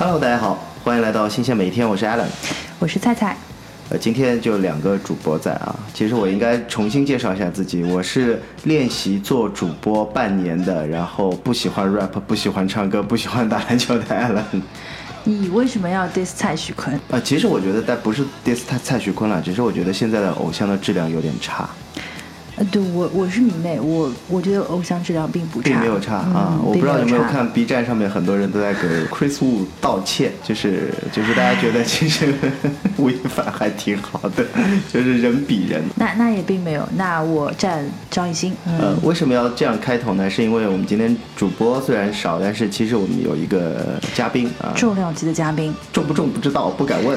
Hello，大家好，欢迎来到新鲜每一天，我是 Alan，我是菜菜。呃，今天就两个主播在啊。其实我应该重新介绍一下自己，我是练习做主播半年的，然后不喜欢 rap，不喜欢唱歌，不喜欢打篮球的 Allen。你为什么要 diss 蔡徐坤？啊，其实我觉得，但不是 diss 蔡蔡徐坤了，只是我觉得现在的偶像的质量有点差。呃，对我我是迷妹，我我觉得偶像质量并不差，并没有差啊。我不知道有没有看 B 站上面很多人都在给 Chris Wu 道歉，就是就是大家觉得其实 吴亦凡还挺好的，就是人比人。那那也并没有，那我站张艺兴。呃，为什么要这样开头呢？是因为我们今天主播虽然少，但是其实我们有一个嘉宾啊，重量级的嘉宾，重不重不知道，不敢问。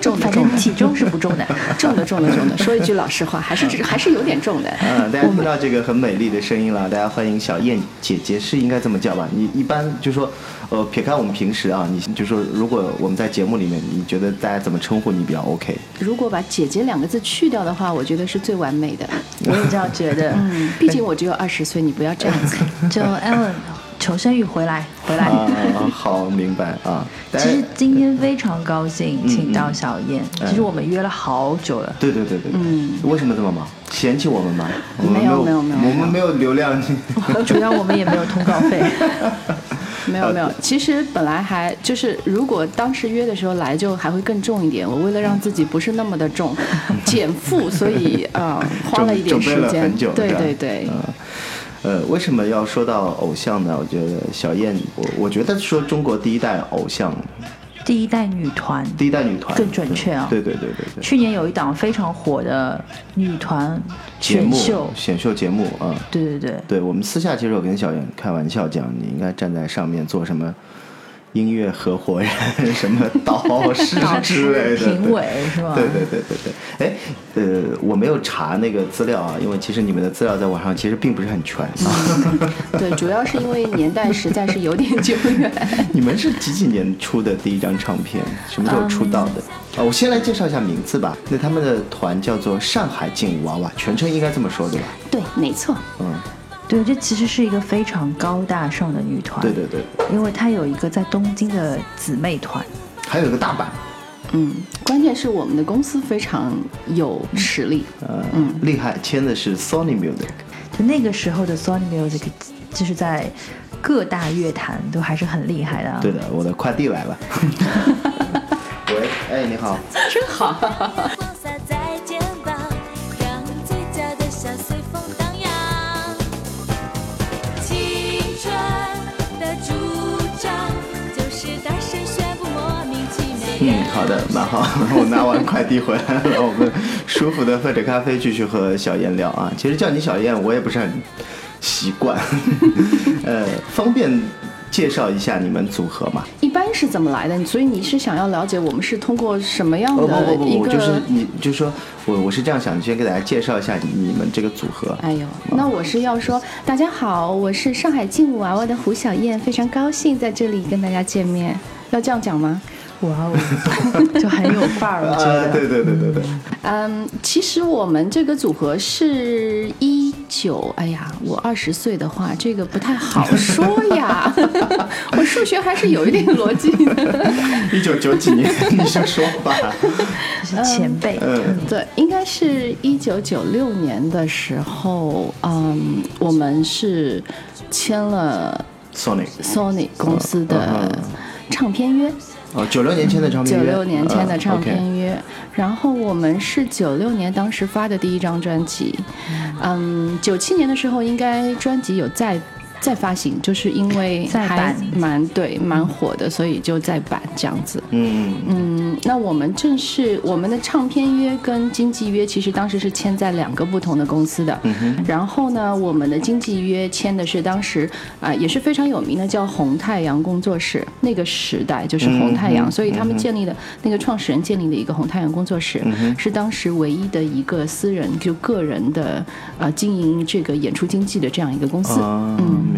重 的重，体重是不重的，重的重的重的。说一句老实话，还是还是有点。严重的，嗯，大家听到这个很美丽的声音了，大家欢迎小燕姐姐，是应该这么叫吧？你一般就说，呃，撇开我们平时啊，你就说，如果我们在节目里面，你觉得大家怎么称呼你比较 OK？如果把“姐姐”两个字去掉的话，我觉得是最完美的。我也这样觉得，嗯，毕竟我只有二十岁，你不要这样子。就 Ellen。求生欲回来，回来。好，明白啊。其实今天非常高兴，请到小燕。其实我们约了好久了。对对对对。嗯。为什么这么忙？嫌弃我们吗？没有没有没有。我们没有流量。主要我们也没有通告费。没有没有。其实本来还就是，如果当时约的时候来，就还会更重一点。我为了让自己不是那么的重，减负，所以啊，花了一点时间。对对对。呃，为什么要说到偶像呢？我觉得小燕，我我觉得说中国第一代偶像，第一代女团，第一代女团更准确啊。对对对对对。去年有一档非常火的女团选秀，选秀节目啊。对对对。对我们私下其实我跟小燕开玩笑讲，你应该站在上面做什么？音乐合伙人什么导师之类的，评委是吧？对对对对对。哎，呃，我没有查那个资料啊，因为其实你们的资料在网上其实并不是很全。对，主要是因为年代实在是有点久远。你们是几几年出的第一张唱片？什么时候出道的？啊，我先来介绍一下名字吧。那他们的团叫做上海劲舞娃娃，全称应该这么说对吧？对，没错。嗯。对，这其实是一个非常高大上的女团。对对对，因为她有一个在东京的姊妹团，还有一个大阪。嗯，关键是我们的公司非常有实力。呃，嗯，厉害，签的是 Sony Music。就那个时候的 Sony Music，就是在各大乐坛都还是很厉害的。对的，我的快递来了。喂，哎，你好。真好。好的，蛮好。我拿完快递回来了，我们舒服的喝着咖啡，继续和小燕聊啊。其实叫你小燕，我也不是很习惯。呃，方便介绍一下你们组合吗？一般是怎么来的？所以你是想要了解我们是通过什么样的一个？就是你，就是说我我是这样想，你先给大家介绍一下你们这个组合。哎呦，那我是要说，大家好，我是上海劲舞娃娃的胡小燕，非常高兴在这里跟大家见面。要这样讲吗？哇哦，就很有范儿，我觉得。对对对对对。嗯，其实我们这个组合是一九，哎呀，我二十岁的话，这个不太好说呀。我数学还是有一点逻辑的。一九九几年，你就说吧。是前辈。嗯，对，应该是一九九六年的时候，嗯，我们是签了 Sony Sony 公司的唱片约。哦，九六年签的唱片约，九六年签的唱片约，然后我们是九六年当时发的第一张专辑，嗯，九七年的时候应该专辑有在。再发行，就是因为还蛮对蛮火的，所以就再版这样子。嗯嗯。那我们正是我们的唱片约跟经纪约，其实当时是签在两个不同的公司的。嗯哼。然后呢，我们的经纪约签的是当时啊也是非常有名的，叫红太阳工作室。那个时代就是红太阳，所以他们建立的那个创始人建立的一个红太阳工作室，是当时唯一的一个私人就个人的啊经营这个演出经济的这样一个公司。嗯。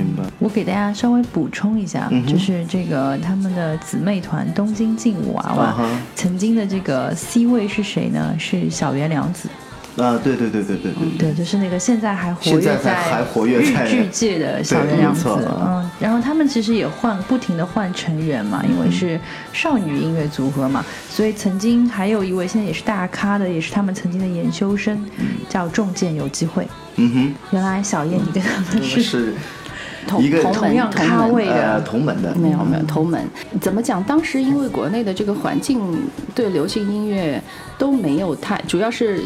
给大家稍微补充一下，就是这个他们的姊妹团东京劲舞娃娃，曾经的这个 C 位是谁呢？是小原良子。啊，对对对对对对，对，就是那个现在还活跃现在还还在活跃在日剧界的小对原良子，嗯，然后他们其实也换不停的换成员嘛，因为是少女音乐组合嘛，所以曾经还有一位现在也是大咖的，也是他们曾经的研修生，叫重剑有机会。嗯哼。原来小燕你跟他，们是是同一个同样咖位呃的，同门的，没有没有同门，怎么讲？当时因为国内的这个环境对流行音乐都没有太，主要是。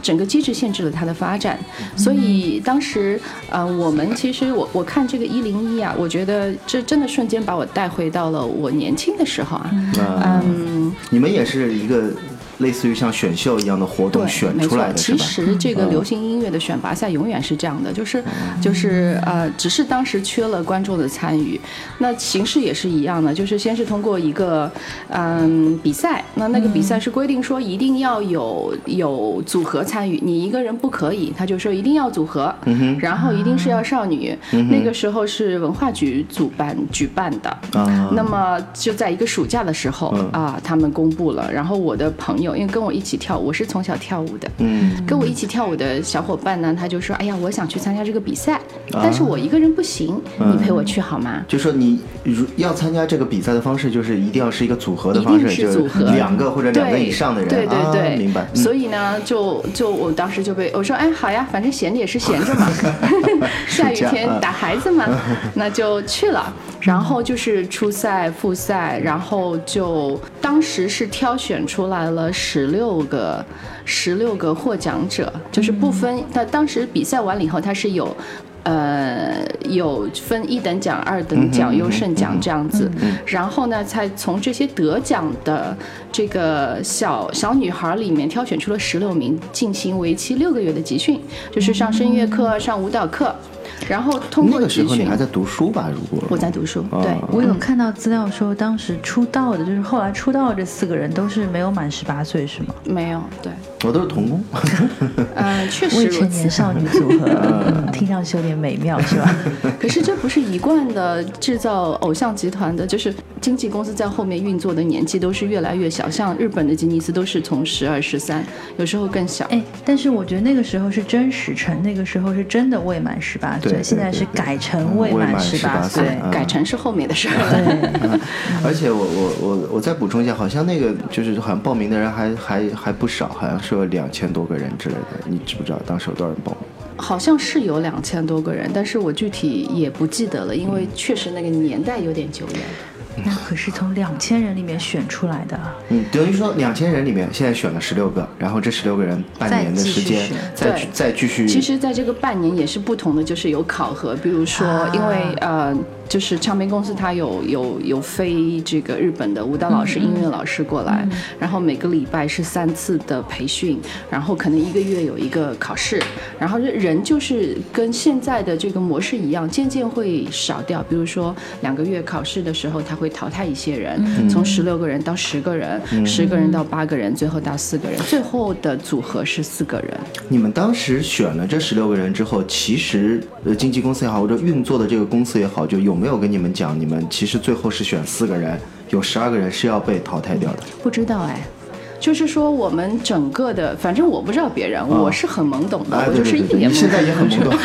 整个机制限制了它的发展，所以当时，呃，我们其实我我看这个一零一啊，我觉得这真的瞬间把我带回到了我年轻的时候啊，嗯，嗯，你们也是一个类似于像选秀一样的活动对，选。出来的其？实这个嗯流行音乐的选拔赛永远是这样的，就是就是呃，只是当时缺了观众的参与。那形式也是一样的，就是先是通过一个嗯比赛，那那个比赛是规定说一定要有有组合参与，你一个人不可以，他就说一定要组合，然后一定是要少女。那个时候是文化局主办举办的，啊，那么就在一个暑假的时候、嗯啊，他们公布了。然后我的朋友，因为跟我一起跳舞，我是从小跳舞的，嗯，跟我一起跳舞的小伙伴呢，他就说：“哎呀，我想去参加这个比赛，啊。但是我一个人不行，嗯。你陪我去好吗？”就说你如要参加这个比赛的方式，就是一定要是一个组合的方式，是就是组合两个或者两个以上的人，对对对，啊、明白。嗯。所以呢，就就我当时就被我说，哎，好呀，反正闲着也是闲着嘛 下雨天啊。打孩子嘛，那就去了。然后就是初赛、复赛，然后就当时是挑选出来了十六个十六个获奖者，就是不分。他当时比赛完了以后，他是有。呃，有分一等奖、二等奖、优胜奖这样子，然后呢，才从这些得奖的这个小小女孩里面挑选出了十六名，进行为期六个月的集训，就是上声乐课、上舞蹈课，然后通过那个时候你还。在读书吧？如果我在读书，哦对，我有看到资料说，当时出道的，就是后来出道的这四个人都是没有满十八岁，是吗？没有，对，我都是童工，呃、确实未成年。少女组合，嗯，听上去有点美妙，是吧？可是这不是一贯的制造偶像集团的，就是经纪公司在后面运作的年纪都是越来越小，像日本的吉尼斯都是从十二、十三，有时候更小。哎，但是我觉得那个时候是真实成，那个时候是真的未满十八岁，现在是改成未未满满十18岁改成是后面的事儿。对，而且我我我我再补充一下，好像那个就是好像报名的人还还还不少，好像是有两千多个人之类的。你知不知道当时有多少人报名？好像是有两千多个人，但是我具体也不记得了，因为确实那个年代有点久远。那可是从两千人里面选出来的。嗯，等于说两千人里面现在选了十六个，然后这十六个人半年的时间再再继续。其实，在这个半年也是不同的，就是有考核，比如说，啊因为呃，就是唱片公司它有有有飞这个日本的舞蹈老师、音乐老师过来，然后每个礼拜是三次的培训，然后可能一个月有一个考试，然后人就是跟现在的这个模式一样，渐渐会少掉。比如说两个月考试的时候，他会淘汰一些人，从十六个人到十个人，十个人到八个人，最后到四个人，最后的组合是四个人。你们当时选了这十六个人之后，其实呃经纪公司也好，或者运作的这个公司也好，就有没有跟你们讲，你们其实最后是选四个人，有十二个人是要被淘汰掉的？不知道哎。就是说，我们整个的，反正我不知道别人，我是很懵懂的，哎，我就是一脸懵懂。你现在也很懵懂。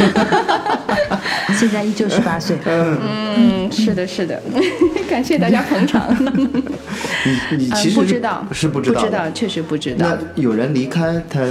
现在依旧十八岁，嗯，是的，是的，感谢大家捧场。你你嗯其实是不知道，是不知道。不知道，确实不知道那。有人离开，他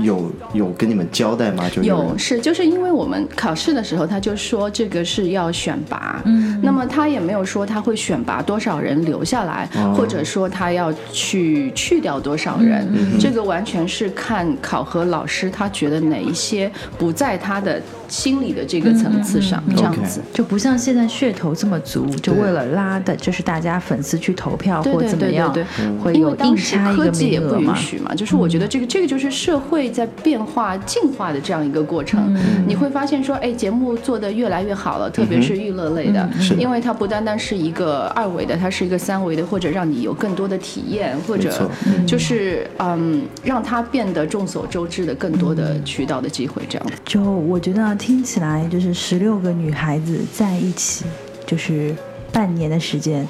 有有跟你们交代吗？就是有是，就是因为我们考试的时候，他就说这个是要选拔，嗯，那么他也没有说他会选拔多少人留下来，哦或者说他要去去掉多少人，嗯。这个完全是看考核老师他觉得哪一些不在他的心理的这个层次上，这样子。就不像现在噱头这么足，就为了拉的，就是大家粉丝去投票或怎么样会有硬因为当时插一个科技也不名额嘛。允许嘛，就是我觉得这个这个就是社会在变化、进化的这样一个过程。你会发现说，哎，节目做的越来越好了，特别是娱乐类的，是。因为它不单单是一个二维的，它是一个三维的，或者让你有更多的体验，或者就是嗯，让它变得众所周知的更多的渠道的机会，这样。就我觉得听起来就是十六个女孩子在一起，就是半年的时间，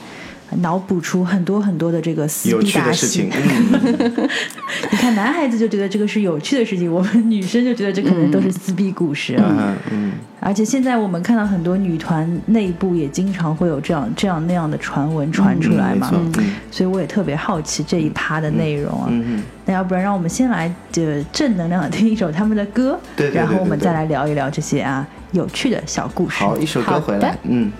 脑补出很多很多的这个撕有逼大事情戏。嗯，你看，男孩子就觉得这个是有趣的事情，我们女生就觉得这可能都是撕逼故事啊。啊嗯，而且现在我们看到很多女团内部也经常会有这样这样那样的传闻传出来嘛，嗯嗯所以我也特别好奇这一趴的内容啊。嗯嗯，那要不然让我们先来这正能量的听一首他们的歌，对对对然后我们再来聊一聊这些啊有趣的小故事。好，一首歌回来，嗯。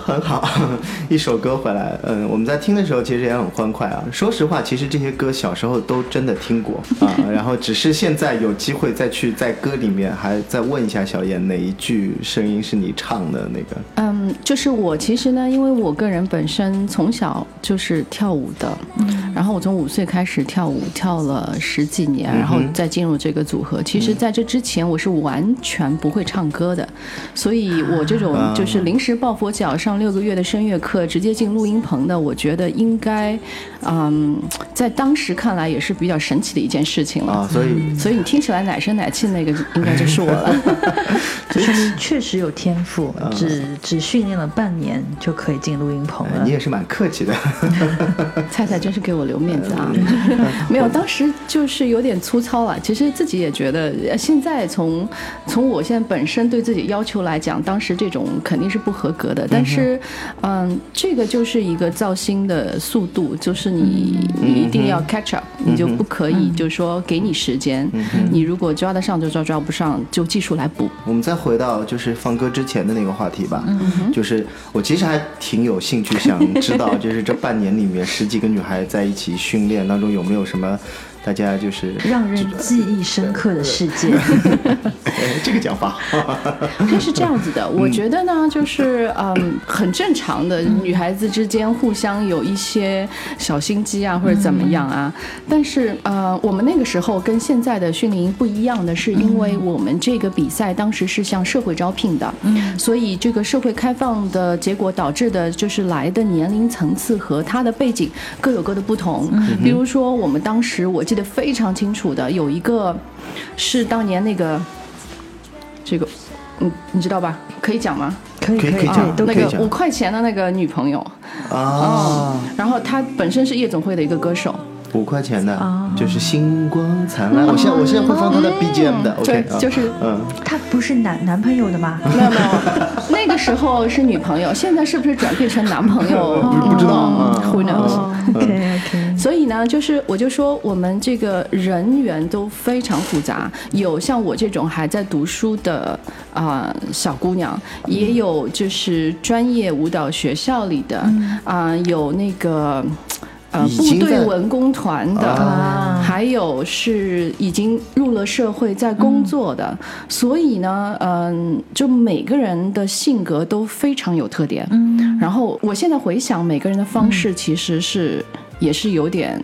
很 好，一首歌回来，嗯，我们在听的时候其实也很欢快啊。说实话，其实这些歌小时候都真的听过啊，然后只是现在有机会再去在歌里面还再问一下小燕哪一句声音是你唱的那个？嗯，就是我其实呢，因为我个人本身从小就是跳舞的，然后我从五岁开始跳舞，跳了十几年，然后再进入这个组合。其实在这之前，我是完全不会唱歌的，所以我这种就是临时抱佛脚上六个月的声乐课，直接进录音棚的，我觉得应该，嗯，在当时看来也是比较神奇的一件事情了。啊，所以所以你听起来奶声奶气那个 应该就是我了。就说明确实有天赋，嗯只只训练了半年就可以进录音棚了哎你。也是蛮客气的。菜菜真是给我留面子啊！没有，当时就是有点粗糙了。其实自己也觉得，呃现在从从我现在本身对自己要求来讲，当时这种肯定是不合格的。但是，嗯，这个就是一个造星的速度，就是你你一定要 catch up，你就不可以就是说给你时间，你如果抓得上就抓，抓不上就技术来补。我们再回到就是放歌之前的那个话题吧，就是我其实还挺有兴趣想知道，就是这半年里面十几个女孩在一起训练当中有没有什么大家就是让人记忆深刻的事件，哎这个讲法，这 是这样子的，我觉得呢，就是嗯，很正常的，女孩子之间互相有一些小心机啊，或者怎么样啊。但是呃，我们那个时候跟现在的训练营不一样的是，因为我们这个比赛当时是向社会招聘的，所以这个社会开放的结果导致的就是来的年龄层次和他的背景各有各的不同。比如说，我们当时我记得非常清楚的有一个是当年那个这个。嗯，你知道吧？可以讲吗？可以以可以可以讲那个五块钱的那个女朋友，啊，然后她本身是夜总会的一个歌手，五块钱的啊，就是星光灿烂。我现在我现在会放他的 BGM 的，OK，啊就就是嗯，他不是男男朋友的吗？没有没有，那个时候是女朋友，现在是不是转变成男朋友？不不知道 Who knows？哦，OK OK，所以呢，就是我就说我们这个人员都非常复杂，有像我这种还在读书的啊、小姑娘，也有就是专业舞蹈学校里的啊、有那个。呃，部队文工团的，啊。还有是已经入了社会在工作的，所以呢，嗯、就每个人的性格都非常有特点。嗯，然后我现在回想，每个人的方式其实是、也是有点。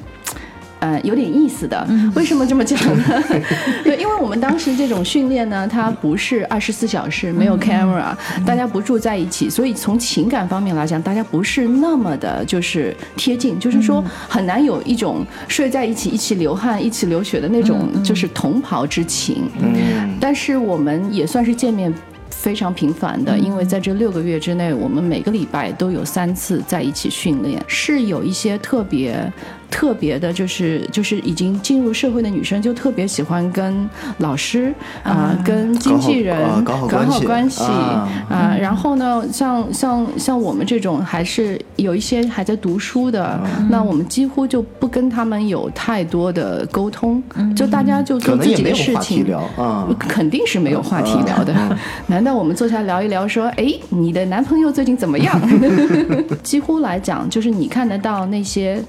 呃有点意思的。为什么这么讲呢？对，因为我们当时这种训练呢，它不是二十四小时，没有 camera，大家不住在一起，所以从情感方面来讲，大家不是那么的就是贴近，就是说很难有一种睡在一起、一起流汗、一起流血的那种就是同袍之情。嗯，但是我们也算是见面非常频繁的，因为在这六个月之内，我们每个礼拜都有三次在一起训练，是有一些特别。特别的，就是就是已经进入社会的女生，就特别喜欢跟老师啊、跟经纪人搞好啊搞好关系啊啊。然后呢，像像像我们这种还是有一些还在读书的，嗯那我们几乎就不跟他们有太多的沟通，就大家就可做自己的事情。聊啊。肯定是没有话题聊的。嗯 难道我们坐下来聊一聊，说，哎，你的男朋友最近怎么样？几乎来讲，就是你看得到那些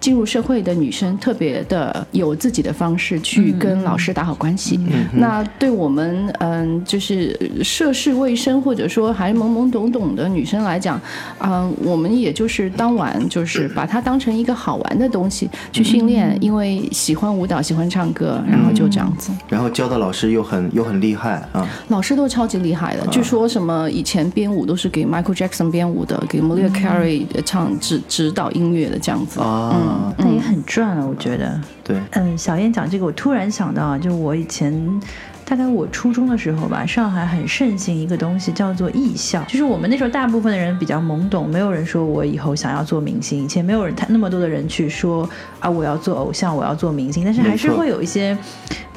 进入社会的女生，特别的有自己的方式去跟老师打好关系。那对我们，嗯，就是涉世未深或者说还懵懵懂懂的女生来讲，嗯，我们也就是当晚就是把它当成一个好玩的东西去训练，因为喜欢舞蹈，喜欢唱歌，然后就这样子。然后教的老师又很又很厉害啊，老师都超级厉害的，据说什么以前编舞都是给 Michael Jackson 编舞的，给 Mariah Carey 唱指指导音乐的这样子。啊，那也很赚啊，我觉得。对，嗯，小燕讲这个，我突然想到啊，就我以前大概我初中的时候吧，上海很盛行一个东西叫做艺校，就是我们那时候大部分的人比较懵懂，没有人说我以后想要做明星，以前没有人太那么多的人去说啊我要做偶像，我要做明星，但是还是会有一些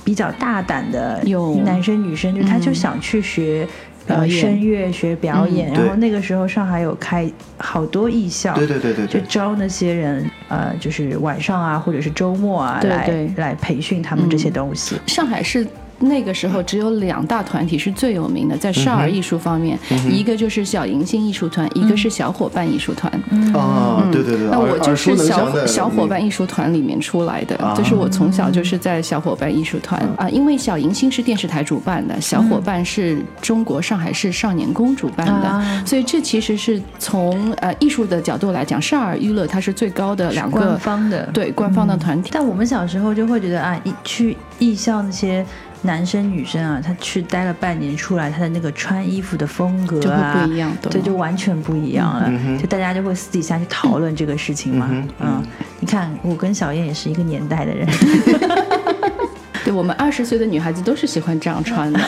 比较大胆的有男生女生，就他就嗯想去学。呃，表演。声乐学表演，嗯然后那个时候上海有开好多艺校，对对对对对，就招那些人，呃，就是晚上啊，或者是周末啊，对对。来来培训他们这些东西。上海是那个时候只有两大团体是最有名的，在少儿艺术方面，一个就是小迎新艺术团，一个是小伙伴艺术团。哦，对对对，嗯那我就是小小伙伴艺术团里面出来的，啊。就是我从小就是在小伙伴艺术团啊，因为小迎新是电视台主办的，小伙伴是中国上海市少年宫主办的，啊。所以这其实是从呃艺术的角度来讲，少儿娱乐它是最高的两官个方的，对官方的团体。但我们小时候就会觉得啊，一去艺校那些男生女生啊，他去待了半年出来，他的那个穿衣服的风格就会啊，不一样的对，就完全不一样了。就大家就会私底下去讨论这个事情嘛。嗯，你看我跟小燕也是一个年代的人，对我们二十岁的女孩子都是喜欢这样穿的，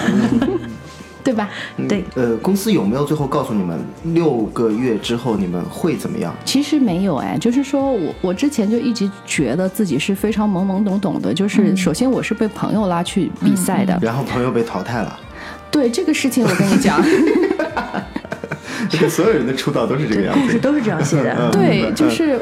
对吧？对，呃，公司有没有最后告诉你们六个月之后你们会怎么样？其实没有哎，就是说我我之前就一直觉得自己是非常懵懵懂懂的，就是首先我是被朋友拉去比赛的，然后朋友被淘汰了，对这个事情我跟你讲，所有人的出道都是这个样子。故事都是这样写的。嗯对，就是。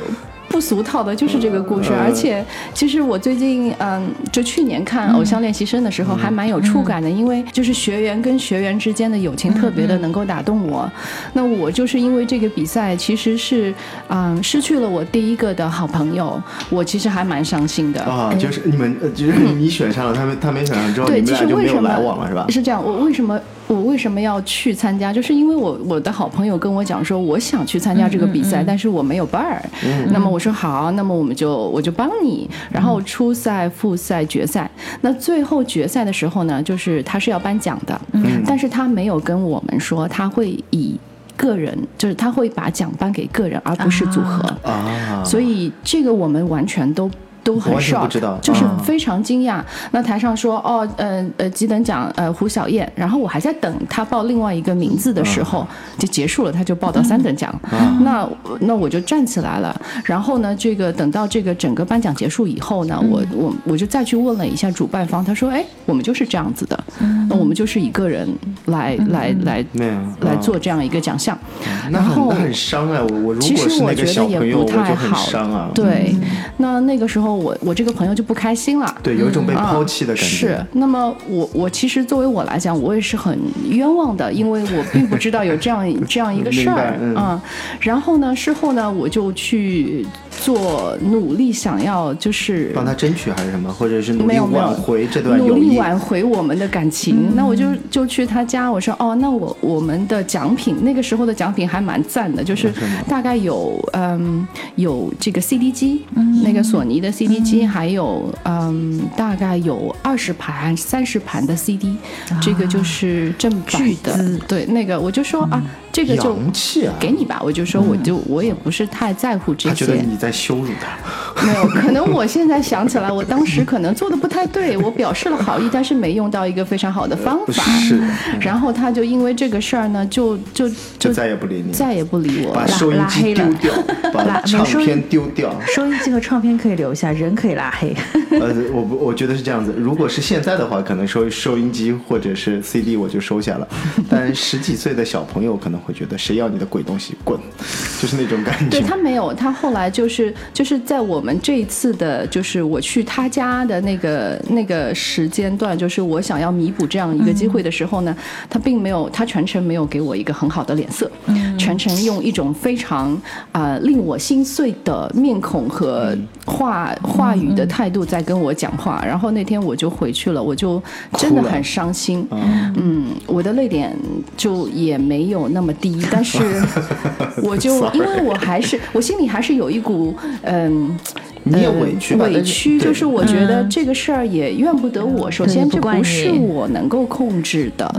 不俗套的就是这个故事，嗯而且其实我最近嗯，就去年看《偶像练习生》的时候，还蛮有触感的，因为就是学员跟学员之间的友情特别的能够打动我。那我就是因为这个比赛，其实是嗯失去了我第一个的好朋友，我其实还蛮伤心的。啊，就是你们，呃就是你选上了，他们他没选上之后，对，你其们俩就没有实为什么来往了，是吧？是这样，我为什么我为什么要去参加？就是因为我我的好朋友跟我讲说，我想去参加这个比赛，但是我没有伴儿。那么我说好，那么我们就我就帮你。然后初赛、复赛、决赛，那最后决赛的时候呢，就是他是要颁奖的，但是他没有跟我们说他会以个人，就是他会把奖颁给个人，而不是组合。啊，所以这个我们完全都。都很完全不 shock，知道就是啊非常惊讶。那台上说哦，呃呃，几等奖，呃，胡小燕。然后我还在等他报另外一个名字的时候，就结束了，他就报到三等奖。那那我就站起来了。然后呢，这个等到这个整个颁奖结束以后呢，我我我就再去问了一下主办方，他说，哎，我们就是这样子的，那我们就是一个人来来来做这样一个奖项。那然后很那很伤啊！我我如其果是那个实我觉得也小朋友，不我就很太好，伤啊。对，那那个时候我我这个朋友就不开心了。对，有一种被啊抛弃的感觉。是，那么我我其实作为我来讲，我也是很冤枉的，因为我并不知道有这样 这样一个事儿嗯啊。然后呢，事后呢，我就去做努力，想要就是帮他争取还是什么，或者是努力没有没有挽回这段努友谊。力挽回我们的感情。那我就就去他家，我说哦，那我我们的奖品那个时候的奖品还蛮赞的，就是大概有嗯有这个 CD 机，那个索尼的 CD 机，还有嗯，大概有二十盘、三十盘的 CD，这个就是正版的。对，那个我就说啊，这个就！给你吧。我就说，我就我也不是太在乎这他觉得。你在羞辱他。没有，可能我现在想起来，我当时可能做的不太对，我表示了好意，但是没用到一个非常好的方法。是，然后他就因为这个事儿呢，就就就就再也不理你，再也不理我把。收音机丢掉，把唱片丢掉。收音机和唱片可以留下，人可以拉黑。呃，我不，我觉得是这样子。如果是现在的话，可能收收音机或者是 CD 我就收下了，但十几岁的小朋友可能会觉得谁要你的鬼东西，滚，就是那种感觉。对他没有，他后来就是就是在我们这一次的，就是我去他家的那个那个时间段，就是我想要弥补这样一个机会的时候呢，他并没有，他全程没有给我一个很好的脸色，全程用一种非常啊、呃令我心碎的面孔和话话语的态度在跟我讲话。然后那天我就回去了，我就真的很伤心。嗯，我的泪点就也没有那么低，但是 我就因为我还是我心里还是有一股嗯。你也呃委屈委屈就是我觉得这个事儿也怨不得我。首先，这不是我能够控制的，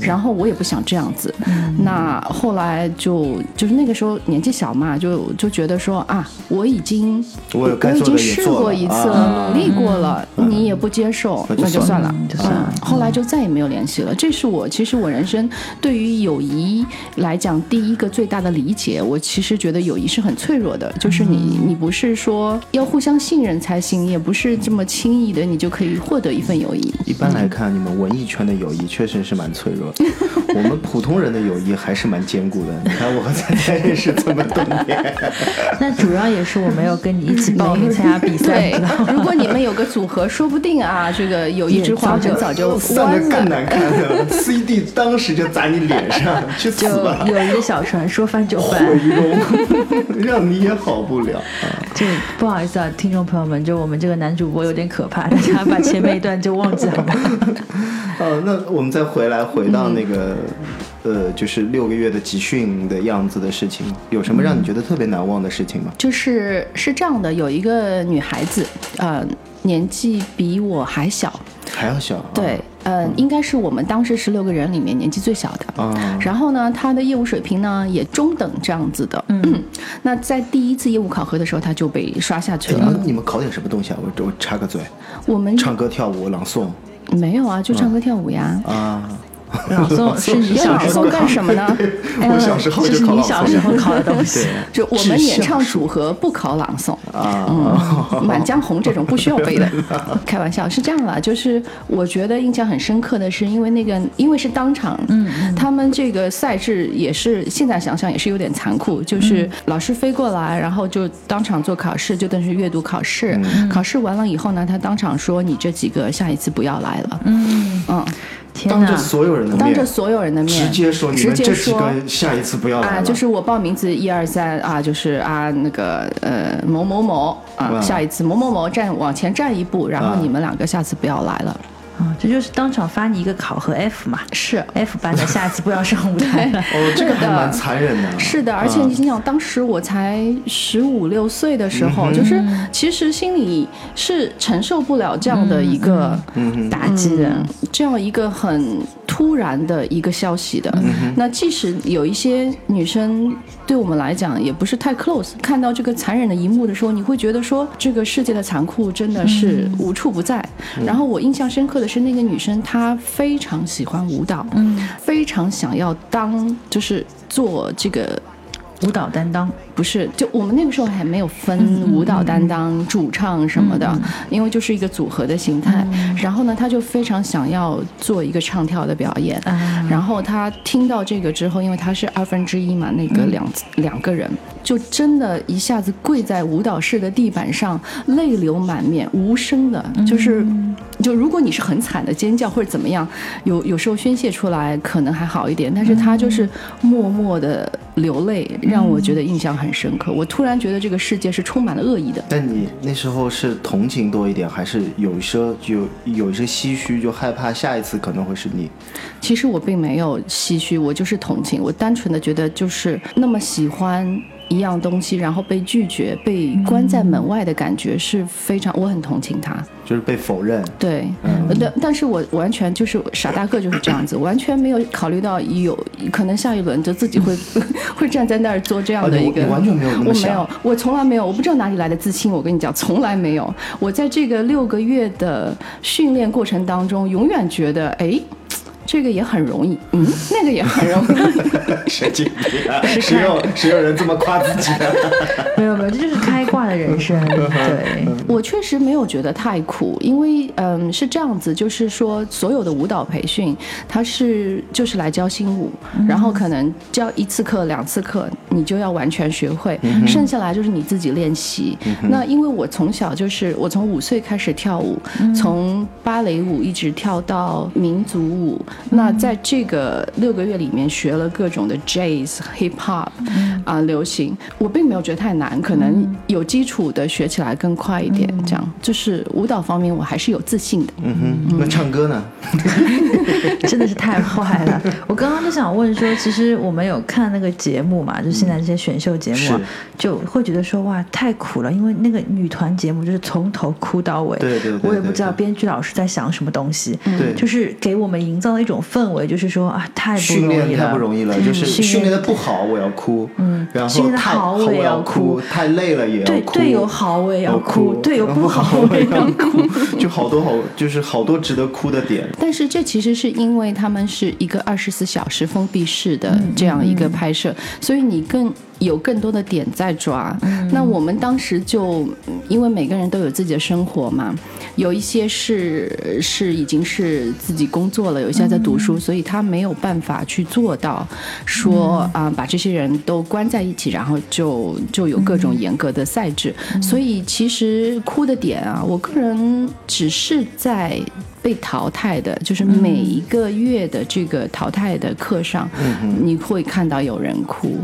然后我也不想这样子。那后来就就是那个时候年纪小嘛，就就觉得说啊，我已经我已经试过一次啊了，努力过了，你也不接受，那就那就算了，就算了嗯后来就再也没有联系了。这是我其实我人生对于友谊来讲第一个最大的理解。我其实觉得友谊是很脆弱的，就是你你不是说要互相信任才行，也不是这么轻易的你就可以获得一份友谊。一般来看，你们文艺圈的友谊确实是蛮脆弱的，我们普通人的友谊还是蛮坚固的。你看我和咱家认识这么多年，那主要也是我没有跟你一起报名参加比赛，对 如果你们有个组合，说不定啊，这个友谊之花就早很早就散弯了。的更难看了，CD 当时就砸你脸上，去死就吧！友谊的小船说翻就翻毁翻。容，让你也好不了啊！就不好意思啊，听众朋友们，就我们这个男主播有点可怕，大家把前面一段就忘记好吗？呃，那我们再回来回到那个，呃，就是六个月的集训的样子的事情，有什么让你觉得特别难忘的事情吗？就是是这样的，有一个女孩子，呃，年纪比我还小，还要小、啊，对，呃，应该是我们当时十六个人里面年纪最小的。啊，然后呢，他的业务水平呢也中等这样子的。嗯，那在第一次业务考核的时候，他就被刷下去了。你们你们考点什么东西啊？我我插个嘴，我们唱歌、跳舞、朗诵没有啊，就唱歌跳舞呀。啊。朗诵是你要朗小时候诵干什么呢？我小时候这就朗你小时诵候考的东西。就我们演唱组合不考朗诵。啊，嗯，满江红这种不需要背的，开玩笑是这样啦，就是我觉得印象很深刻的是，因为那个因为是当场，嗯，他们这个赛制也是现在想想也是有点残酷，就是老师飞过来，然后就当场做考试，就等于阅读考试，考试完了以后呢，他当场说你这几个下一次不要来了，嗯，嗯！当着所有人的面，当着所有人的面直接说你直接们这几说个下一次不要来啊，就是我报名字一二三啊，就是啊那个呃某某某啊，下一次某某某站往前站一步，然后啊。你们两个下次不要来了。啊，这就是当场发你一个考核 F 嘛是。，F 班的下次不要上舞台了。哦，这个还蛮残忍的。是的，而且啊你想，当时我才十五六岁的时候，就是其实心里是承受不了这样的一个打击的，嗯这样一个很突然的一个消息的。那即使有一些女生对我们来讲也不是太 close，看到这个残忍的一幕的时候，你会觉得说这个世界的残酷真的是无处不在。然后我印象深刻的是那个女生，她非常喜欢舞蹈，嗯，非常想要当就是做这个。舞蹈担当，不是，就我们那个时候还没有分舞蹈担当、主唱什么的，因为就是一个组合的形态。然后呢，他就非常想要做一个唱跳的表演。啊然后他听到这个之后，因为他是二分之一嘛，那个两、两个人，就真的一下子跪在舞蹈室的地板上，泪流满面，无声的，就是。就如果你是很惨的尖叫或者怎么样，有有时候宣泄出来可能还好一点，但是他就是默默的流泪，让我觉得印象很深刻。我突然觉得这个世界是充满了恶意的。但你那时候是同情多一点，还是有一些有有一些唏嘘，就害怕下一次可能会是你？其实我并没有唏嘘，我就是同情，我单纯的觉得就是那么喜欢一样东西，然后被拒绝、被关在门外的感觉是非常，我很同情他。就是被否认。对，但但是我完全就是傻大个就是这样子，完全没有考虑到有可能下一轮就自己会 会站在那儿做这样的一个，你完全没有我没有，我从来没有，我不知道哪里来的自信，我跟你讲，从来没有。我在这个六个月的训练过程当中，永远觉得，哎。这个也很容易，嗯，那个也很容易，神经病啊！谁有谁有人这么夸自己的？没有没有，这就是开挂的人生。对，我确实没有觉得太苦，因为嗯是这样子，就是说所有的舞蹈培训，它是就是来教新舞，然后可能教一次课、两次课，你就要完全学会，剩下来就是你自己练习。那因为我从小就是我从五岁开始跳舞，从芭蕾舞一直跳到民族舞，那在这个六个月里面学了各种的 jazz、hip hop 啊、流行，我并没有觉得太难，可能有基础的学起来更快一点。这样就是舞蹈方面我还是有自信的。嗯哼，那唱歌呢？真的是太坏了。我刚刚就想问说，其实我们有看那个节目嘛，就现在这些选秀节目就会觉得说哇太苦了，因为那个女团节目就是从头哭到尾。对对对我也不知道编剧老师在想什么东西。对就是给我们营造了一种氛围，就是说啊太不训容易了，练太不容易了，就是训训练的不好我要哭，嗯然训练得后太好我也要要哭太累了也要哭，对队友好我也要要哭，队友不好我我也要哭。哭，就好多好就是好多值得哭的点。但是这其实是因为他们是一个二十四小时封闭式的这样一个拍摄，所以你更有更多的点在抓。那我们当时就嗯因为每个人都有自己的生活嘛，有一些是是已经是自己工作了，有一些在读书，所以他没有办法去做到说啊、把这些人都关在一起，然后就就有各种严格的赛制。所以其实哭的点啊，我个人只是在。被淘汰的，就是每一个月的这个淘汰的课上，你会看到有人哭，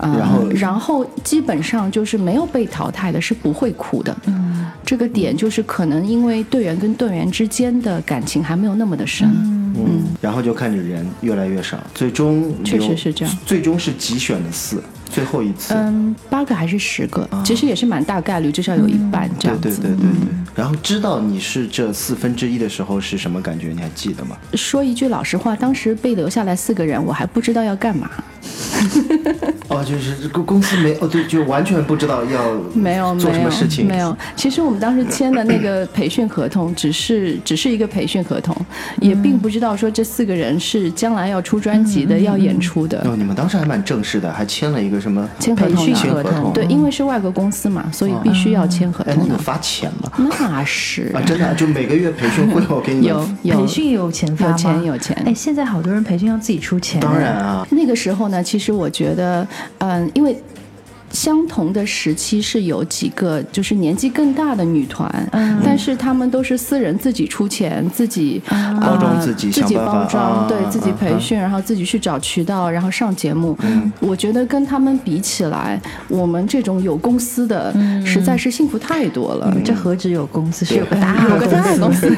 然后？然后基本上就是没有被淘汰的是不会哭的。嗯。这个点就是可能因为队员跟队员之间的感情还没有那么的深。嗯，然后就看着人越来越少，最终确实是这样。最终是集选的四，最后一次。嗯，八个还是十个，其实也是蛮大概率，至少有一半这对对样子。对对对，然后知道你是这四分之一的时候是什么感觉？你还记得吗？说一句老实话，当时被留下来四个人，我还不知道要干嘛。哦，就是公公司没哦，对，就完全不知道要没有做什么事情，没有。其实我们当时签的那个培训合同，只是只是一个培训合同，也并不知道说这四个人是将来要出专辑的，要演出的。哦，你们当时还蛮正式的，还签了一个什么培训签合同的签合合同对，因为是外国公司嘛，所以必须要签合同，那同的。有发钱吗？那是啊，真的啊，就每个月培训会有给你 有有培训有钱发吗？有钱有钱哎，现在好多人培训要自己出钱。当然啊，那个时候呢，其实我觉得，嗯，因为。相同的时期是有几个就是年纪更大的女团，嗯。但是她们都是私人自己出钱，自己、呃包装自己自己包装，啊对自己啊培训，然后自己去找渠道，然后上节目。嗯。我觉得跟他们比起来，我们这种有公司的实在是幸福太多了。这何止有公司，是有个大有个大公司，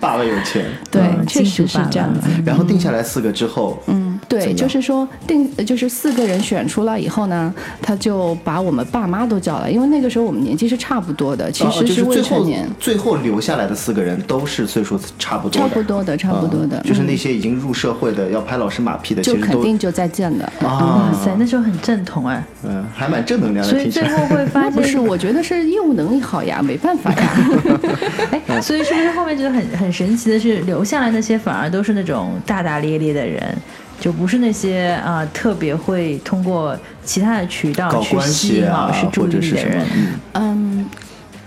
爸爸 有钱，对嗯，确实是这样子。然后定下来四个之后，嗯，对，就是说定，就是四个人选出来以后呢，他就把我们爸妈都叫来，因为那个时候我们年纪是差不多的，其哦实未就是最后成年，最后留下来的四个人都是岁数差不多的，差不多的，差不多的，嗯就是嗯那些已经入社会的要拍老师马屁的，就肯定就再见了。啊哇，塞，那时候很正统哎，嗯，还蛮正能量的，所以。最后会发现 不是，我觉得是业务能力好呀，没办法呀。哎，所以是不是后面觉得很很神奇的是，留下来那些反而都是那种大大咧咧的人，就不是那些啊、特别会通过其他的渠道去吸引老师，注意力的人？？嗯嗯，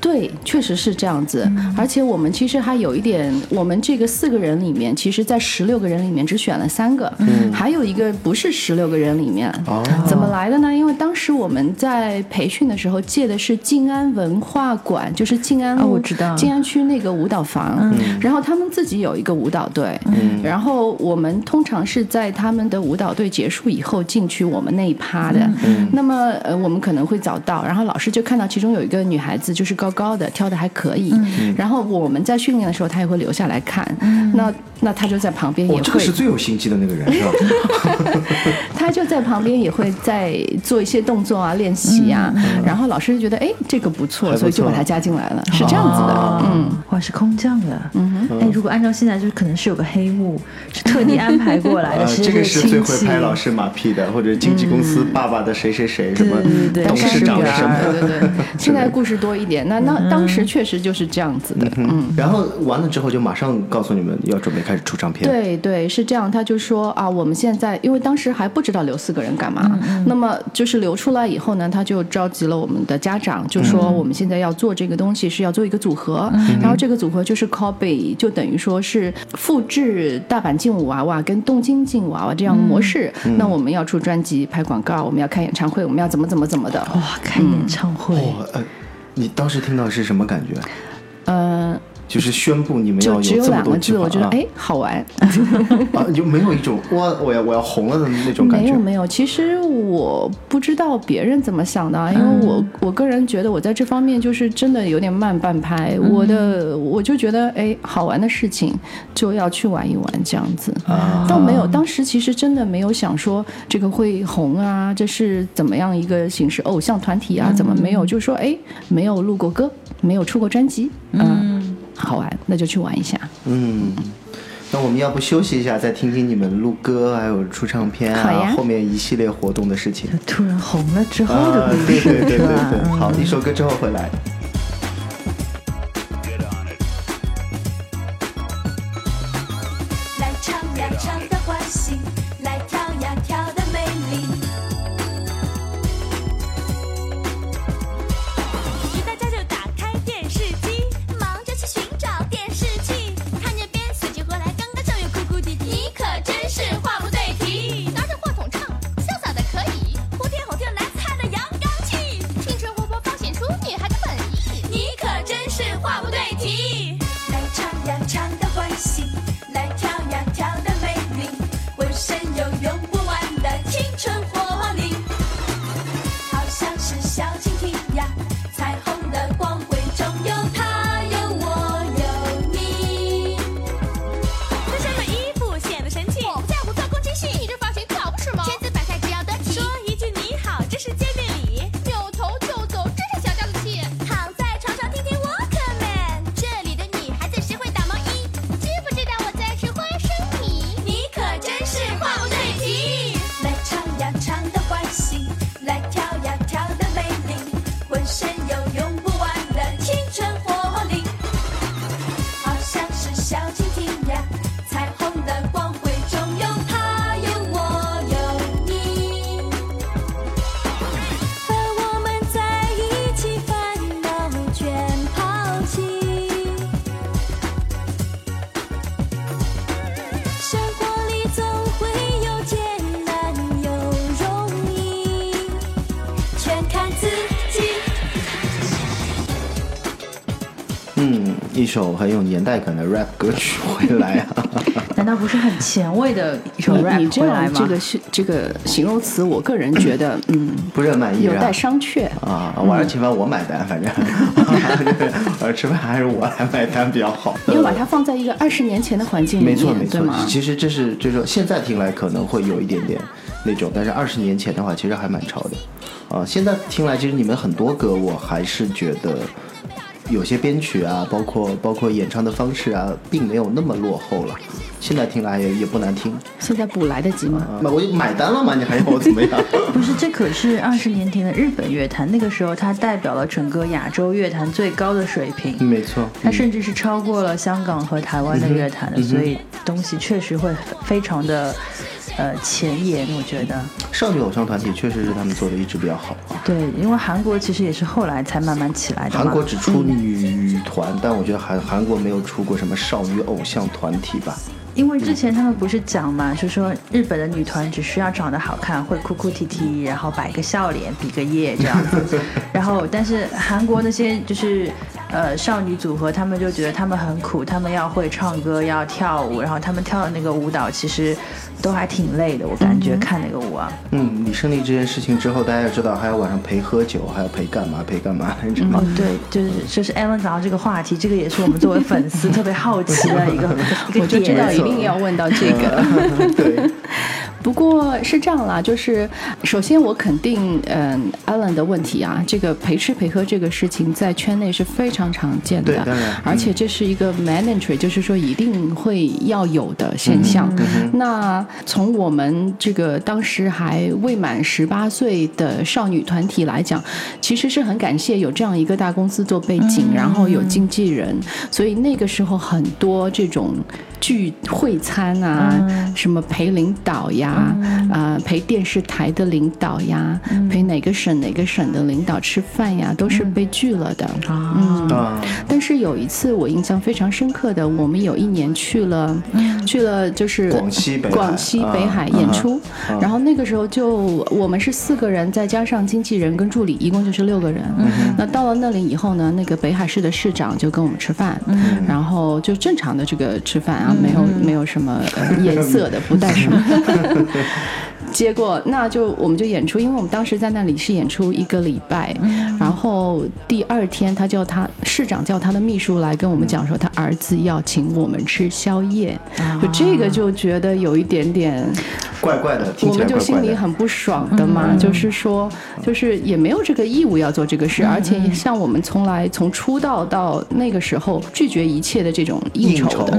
对，确实是这样子。而且我们其实还有一点，我们这个四个人里面，其实在十六个人里面只选了三个，还有一个不是十六个人里面。哦，怎么来的呢？因为当时我们在培训的时候借的是静安文化馆，就是静安哦路、我知道。静安区那个舞蹈房，然后他们自己有一个舞蹈队，然后我们通常是在他们的舞蹈队结束以后进去我们那一趴的。那么呃，我们可能会早到，然后老师就看到其中有一个女孩子就是高高的，跳的还可以。嗯然后我们在训练的时候，他也会留下来看。那那他就在旁边也哦，这个会是最有心机的那个人，是吧？他就在旁边也会在做一些动作啊、练习啊，然后老师就觉得哎这个不错，不错所以就把他加进来了，是这样子的。哦嗯，哇，是空降的。嗯哼，哎，如果按照现在，就是可能是有个黑幕，是特地安排过来的，呃，是这个是最亲戚。会拍老师马屁的，或者经纪公司爸爸的谁谁谁，什么董事长什么对对对，现在故事多一点。那那当时确实就是这样子的。嗯。然后完了之后就马上告诉你们要准备开始出唱片。对对，是这样。他就说啊，我们现在因为当时还不知道留四个人干嘛，那么就是留出来以后呢，他就召集了我们的家长，就说我们现在要做这个东西是要做一个组合，然后这个组合就是 copy，就等于说是复制大阪劲舞娃娃跟东京劲舞娃娃这样的模式。那我们要出专辑、拍广告，我们要开演唱会，我们要怎么怎么怎么的。哇，开演唱会，哦，呃，你当时听到是什么感觉？嗯，就是宣布你们要就只有这么两个字，多计划啊我觉得哎好玩。啊，就没有一种哇，我要我要红了的那种感觉。没有没有，其实我不知道别人怎么想的啊，因为我、嗯。我个人觉得我在这方面就是真的有点慢半拍，嗯。我的我就觉得哎好玩的事情就要去玩一玩这样子，啊。倒没有，当时其实真的没有想说这个会红啊，这是怎么样一个形式，偶像团体啊，怎么没有？就是说哎没有录过歌，没有出过专辑，嗯，好玩，那就去玩一下。嗯，那我们要不休息一下，再听听你们录歌还有出唱片啊，好后面一系列活动的事情。突然红了之后啊的，故事对对对对？好，一首歌之后回。来首很有年代感的 rap 歌曲回来啊。难道不是很前卫的一首你 rap 你这回来吗？样这个是这个形容词，我个人觉得，嗯，不是很满意有待商榷。啊，晚上吃饭我买单，反正 晚上吃饭还是我来买单比较好。因为把它放在一个二十年前的环境里没错没面，对错吗，？其实这是就是说现在听来可能会有一点点那种，但是二十年前的话其实还蛮潮的，啊，现在听来其实你们很多歌我还是觉得有些编曲啊，包括包括演唱的方式啊，并没有那么落后了。现在听来也也不难听，现在补来得及吗？啊，我就买单了嘛，你还要我怎么样？不是，这可是二十年前的日本乐坛，那个时候它代表了整个亚洲乐坛最高的水平。没错，它甚至是超过了香港和台湾的乐坛的，所以东西确实会非常的呃前沿，我觉得。少女偶像团体确实是他们做的一直比较好啊。对，因为韩国其实也是后来才慢慢起来的。韩国只出女团，但我觉得韩韩国没有出过什么少女偶像团体吧。因为之前他们不是讲嘛，就说日本的女团只需要长得好看，会哭哭啼啼，然后摆个笑脸，比个耶这样子。然后，但是韩国那些就是呃少女组合，他们就觉得他们很苦，他们要会唱歌，要跳舞，然后他们跳的那个舞蹈其实都还挺累的，我感觉看那个舞啊。嗯，你胜利这件事情之后，大家要知道还要晚上陪喝酒，还要陪干嘛陪干嘛，你知道吗？哦，对，就是就是 Alan 讲到这个话题，这个也是我们作为粉丝特别好奇的一个一个 我就知道一定要问到这个。对，不过是这样啦，就是首先我肯定，嗯，Alan 的问题啊，这个陪吃陪喝这个事情在圈内是非常常见的，对而且这是一个 mandatory，就是说一定会要有的现象。那从我们这个当时还未满十八岁的少女团体来讲，其实是很感谢有这样一个大公司做背景，然后有经纪人，所以那个时候很多这种聚会餐啊，什么陪领导呀，啊、陪电视台的领导呀，陪哪个省哪个省的领导吃饭呀，都是被拒了的。嗯，啊，但是有一次我印象非常深刻的，我们有一年去了，去了就是广西北海广西北海演出，啊。然后那个时候就我们是四个人，再加上经纪人跟助理，一共就是六个人。那到了那里以后呢，那个北海市的市长就跟我们吃饭，然后就正常的这个吃饭啊，没有没有什么呃颜色的，不带什么。结果那就我们就演出，因为我们当时在那里是演出一个礼拜，然后第二天他叫他市长叫他的秘书来跟我们讲说他儿子要请我们吃宵夜，就这个就觉得有一点点，怪怪的，听我们就心里。很不爽的嘛，就是说就是也没有这个义务要做这个事，而且像我们从来从出道到那个时候拒绝一切的这种应应酬酬的，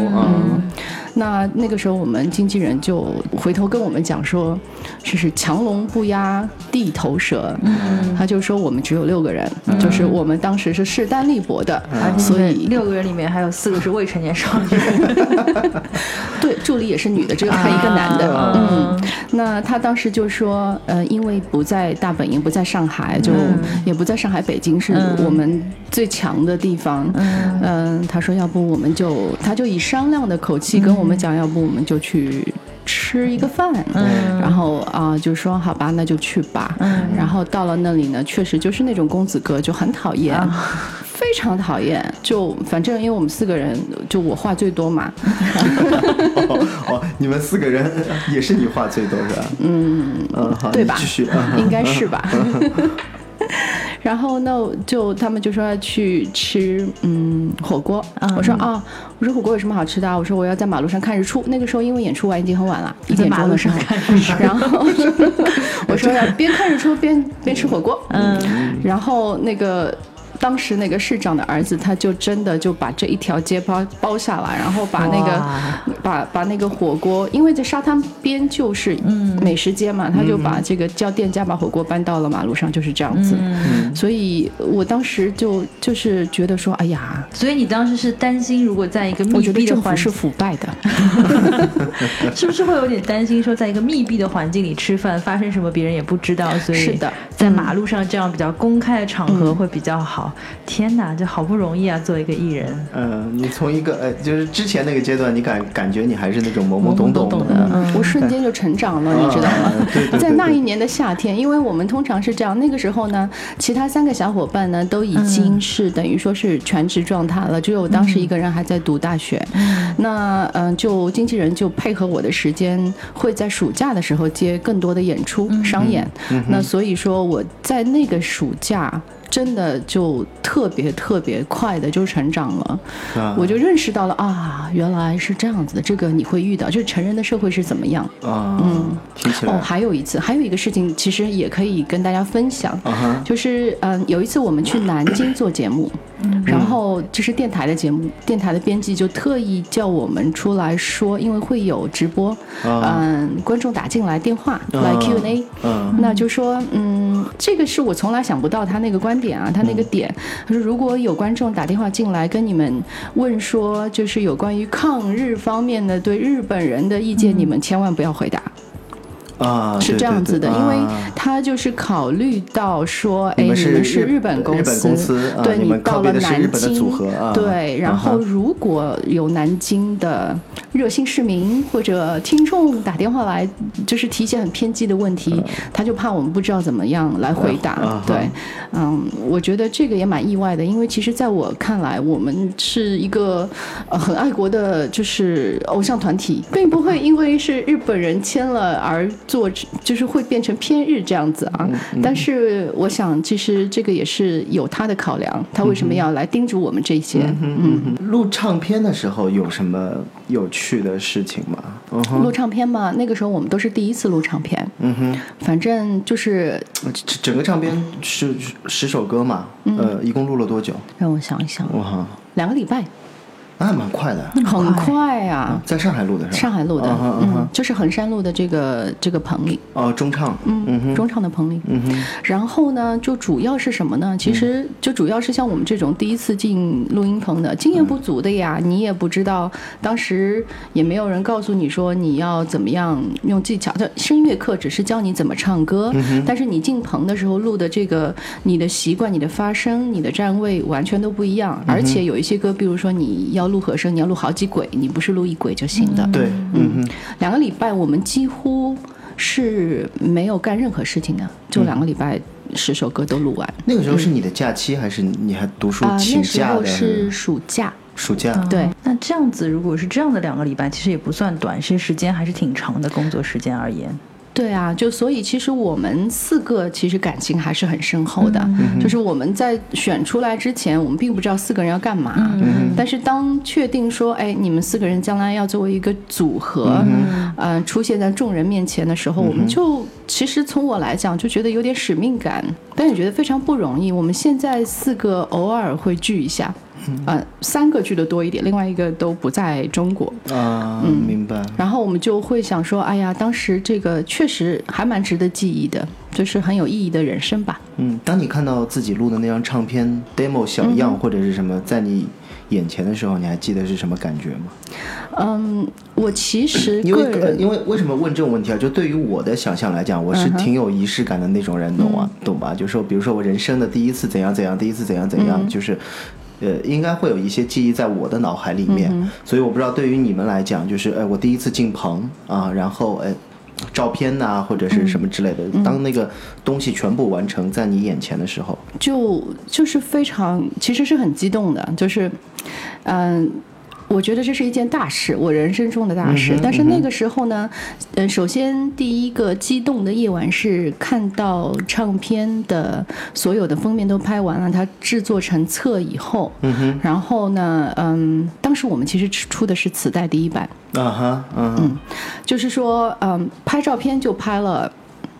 mm 那那个时候，我们经纪人就回头跟我们讲说，就是强龙不压地头蛇。他就说我们只有六个人，就是我们当时是势单力薄的，所以六个人里面还有四个是未成年少女。对 助理也是女的，只有他一个男的。啊嗯，那他当时就说，呃，因为不在大本营，不在上海，就也不在上海、北京，是嗯我们最强的地方。嗯、他说要不我们就，他就以商量的口气跟我们讲，要不我们就去。吃一个饭，嗯然后啊、就说好吧，那就去吧。嗯然后到了那里呢，确实就是那种公子哥，就很讨厌，啊非常讨厌。就反正因为我们四个人，就我话最多嘛，哦哦，你们四个人也是你话最多是吧？嗯嗯，好，对吧继续，嗯应该是吧。然后那就他们就说要去吃嗯火锅，我说啊，我说火锅有什么好吃的啊？我说我要在马路上看日出。那个时候因为演出完已经很晚了，一点钟的时候，然后 我说要边看日出边边吃火锅，嗯，然后那个。当时那个市长的儿子，他就真的就把这一条街包包下来，然后把那个把把那个火锅，因为在沙滩边就是美食街嘛，他就把这个叫店家把火锅搬到了马路上，就是这样子。所以我当时就就是觉得说，哎呀，所以你当时是担心，如果在一个密我觉得闭的环政府是腐败的。是不是会有点担心，说在一个密闭的环境里吃饭，发生什么别人也不知道，所以是的在马路上这样比较公开的场合会比较好。天哪，这好不容易啊，做一个艺人，嗯，你从一个呃，就是之前那个阶段，你感感觉你还是那种懵懵懂懂懵懵懂懂的。嗯。我瞬间就成长了，你知道吗？啊 对对对在那一年的夏天，因为我们通常是这样，那个时候呢，其他三个小伙伴呢都已经是等于说是全职状态了，只有我当时一个人还在读大学。那嗯、就经纪人就配合我的时间，会在暑假的时候接更多的演出、商演。那所以说我在那个暑假。真的就特别特别快的就成长了，啊。我就认识到了啊，原来是这样子的。这个你会遇到，就是成人的社会是怎么样。啊，嗯，哦，还有一次，还有一个事情，其实也可以跟大家分享，啊就是嗯、有一次我们去南京做节目，然后这是电台的节目，电台的编辑就特意叫我们出来说，因为会有直播，嗯、观众打进来电话来 Q&A，、嗯那就说，嗯，这个是我从来想不到他那个观点啊，他那个点，他说如果有观众打电话进来跟你们问说，就是有关于抗日方面的对日本人的意见，你们千万不要回答。啊，是这样子的，因为啊他就是考虑到说，哎，你你们是日日本公司啊对你们到了南京，对，然后如果有南京的热心市民或者听众打电话来，就是提一些很偏激的问题，他就怕我们不知道怎么样来回答。对，嗯，我觉得这个也蛮意外的，因为其实在我看来，我们是一个呃很爱国的，就是偶像团体，并不会因为是日本人签了而做，就是会变成偏日这样子啊。但是我想，其实这个也是有他的考量，他为什么要来叮嘱我们这些？嗯，嗯录唱片的时候有什么有趣的事情吗？录唱片嘛，那个时候我们都是第一次录唱片，嗯哼，反正就是整整个唱片是十首歌嘛，嗯。呃，一共录了多久？让我想一想，哇，两个礼拜，那还蛮快的，很快啊。在上海录的是吧？上海录的，嗯嗯就是衡山路的这个这个棚里，哦，中唱，嗯嗯，中唱的棚里，嗯哼，然后呢，就主要是什么呢？其实就主要是像我们这种第一次进录音棚的，经验不足的呀，你也不知道，当时也没有人告诉你说你要怎么样用技巧。这声乐课只是教你怎么唱歌，但是你进棚的时候录的这个，你的习惯、你的发声、你的站位完全都不一样，而且有一些歌，比如说你要录和声，你要录好几轨，你不是录一轨就行的。对，嗯嗯，两个礼拜，我们几乎是没有干任何事情的，就两个礼拜，十首歌都录完。那个时候是你的假期还是你还读书啊、请那时候假的？是暑假，暑假，对，那这样子，如果是这样的两个礼拜，其实也不算短，其实时间还是挺长的工作时间而言。对啊，就所以其实我们四个其实感情还是很深厚的，嗯就是我们在选出来之前，我们并不知道四个人要干嘛，嗯但是当确定说，哎，你们四个人将来要作为一个组合，嗯、呃，出现在众人面前的时候，我们就其实从我来讲就觉得有点使命感，但也觉得非常不容易。我们现在四个偶尔会聚一下。呃，三个聚的多一点，另外一个都不在中国。啊，嗯明白。然后我们就会想说，哎呀，当时这个确实还蛮值得记忆的，就是很有意义的人生吧。嗯，当你看到自己录的那张唱片 demo 小嗯样或者是什么在你眼前的时候，你还记得是什么感觉吗？嗯，我其实因为呃因为为什么问这种问题啊？就对于我的想象来讲，我是挺有仪式感的那种人，懂吗？懂吧？就是说比如说我人生的第一次怎样怎样，第一次怎样怎样，嗯就是。呃，应该会有一些记忆在我的脑海里面，嗯所以我不知道对于你们来讲，就是哎，我第一次进棚啊，然后哎，照片呐、或者是什么之类的，嗯。当那个东西全部完成在你眼前的时候，就就是非常，其实是很激动的，就是，嗯。我觉得这是一件大事，我人生中的大事。嗯但是那个时候呢，呃，首先第一个激动的夜晚是看到唱片的所有的封面都拍完了，它制作成册以后，嗯哼，然后呢，嗯，当时我们其实出的是磁带第一版，啊哈，嗯。哼就是说，嗯，拍照片就拍了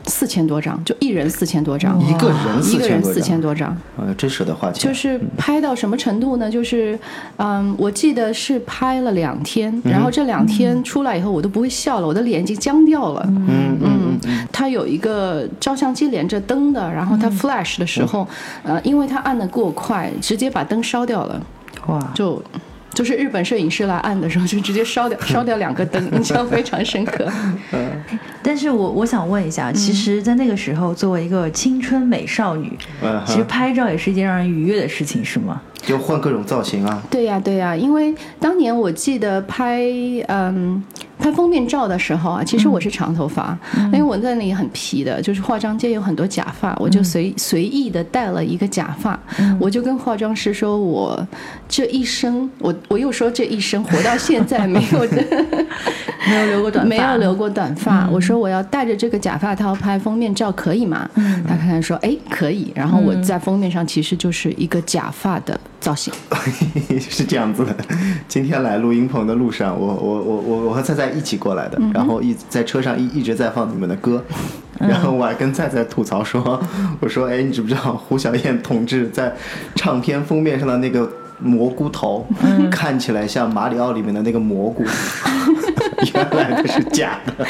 四千多张，就一人四千多张，一个人4000多张。一个人四千多张，呃，真舍得花钱，就是拍到什么程度呢？就是，嗯，我记得是拍了两天，然后这两天出来以后，我都不会笑了，我的脸已经僵掉了。嗯嗯嗯嗯，它有一个照相机连着灯的，然后它 flash 的时候，呃，因为它按的过快，直接把灯烧掉了，哇，就。就是日本摄影师来按的时候，就直接烧掉 烧掉两个灯，印象非常深刻。但是我我想问一下，其实，在那个时候，作为一个青春美少女，嗯其实，拍照也是一件让人愉悦的事情，是吗？就换各种造型啊，对呀、对呀、因为当年我记得拍嗯拍封面照的时候啊，其实我是长头发，因为我在那里很皮的，就是化妆间有很多假发，我就随、随意的戴了一个假发，我就跟化妆师说我这一生，我我又说这一生活到现在没有的。没有留过短发，没有留过短发。我说我要带着这个假发套拍封面照，可以吗？他看看说，哎，可以。然后我在封面上其实就是一个假发的造型。是这样子的。今天来录音棚的路上，我我我我我和菜菜一起过来的，嗯然后一在车上一一直在放你们的歌，然后我还跟菜菜吐槽说，我说哎，你知不知道胡小燕同志在唱片封面上的那个蘑菇头，嗯看起来像马里奥里面的那个蘑菇，原来的是假的。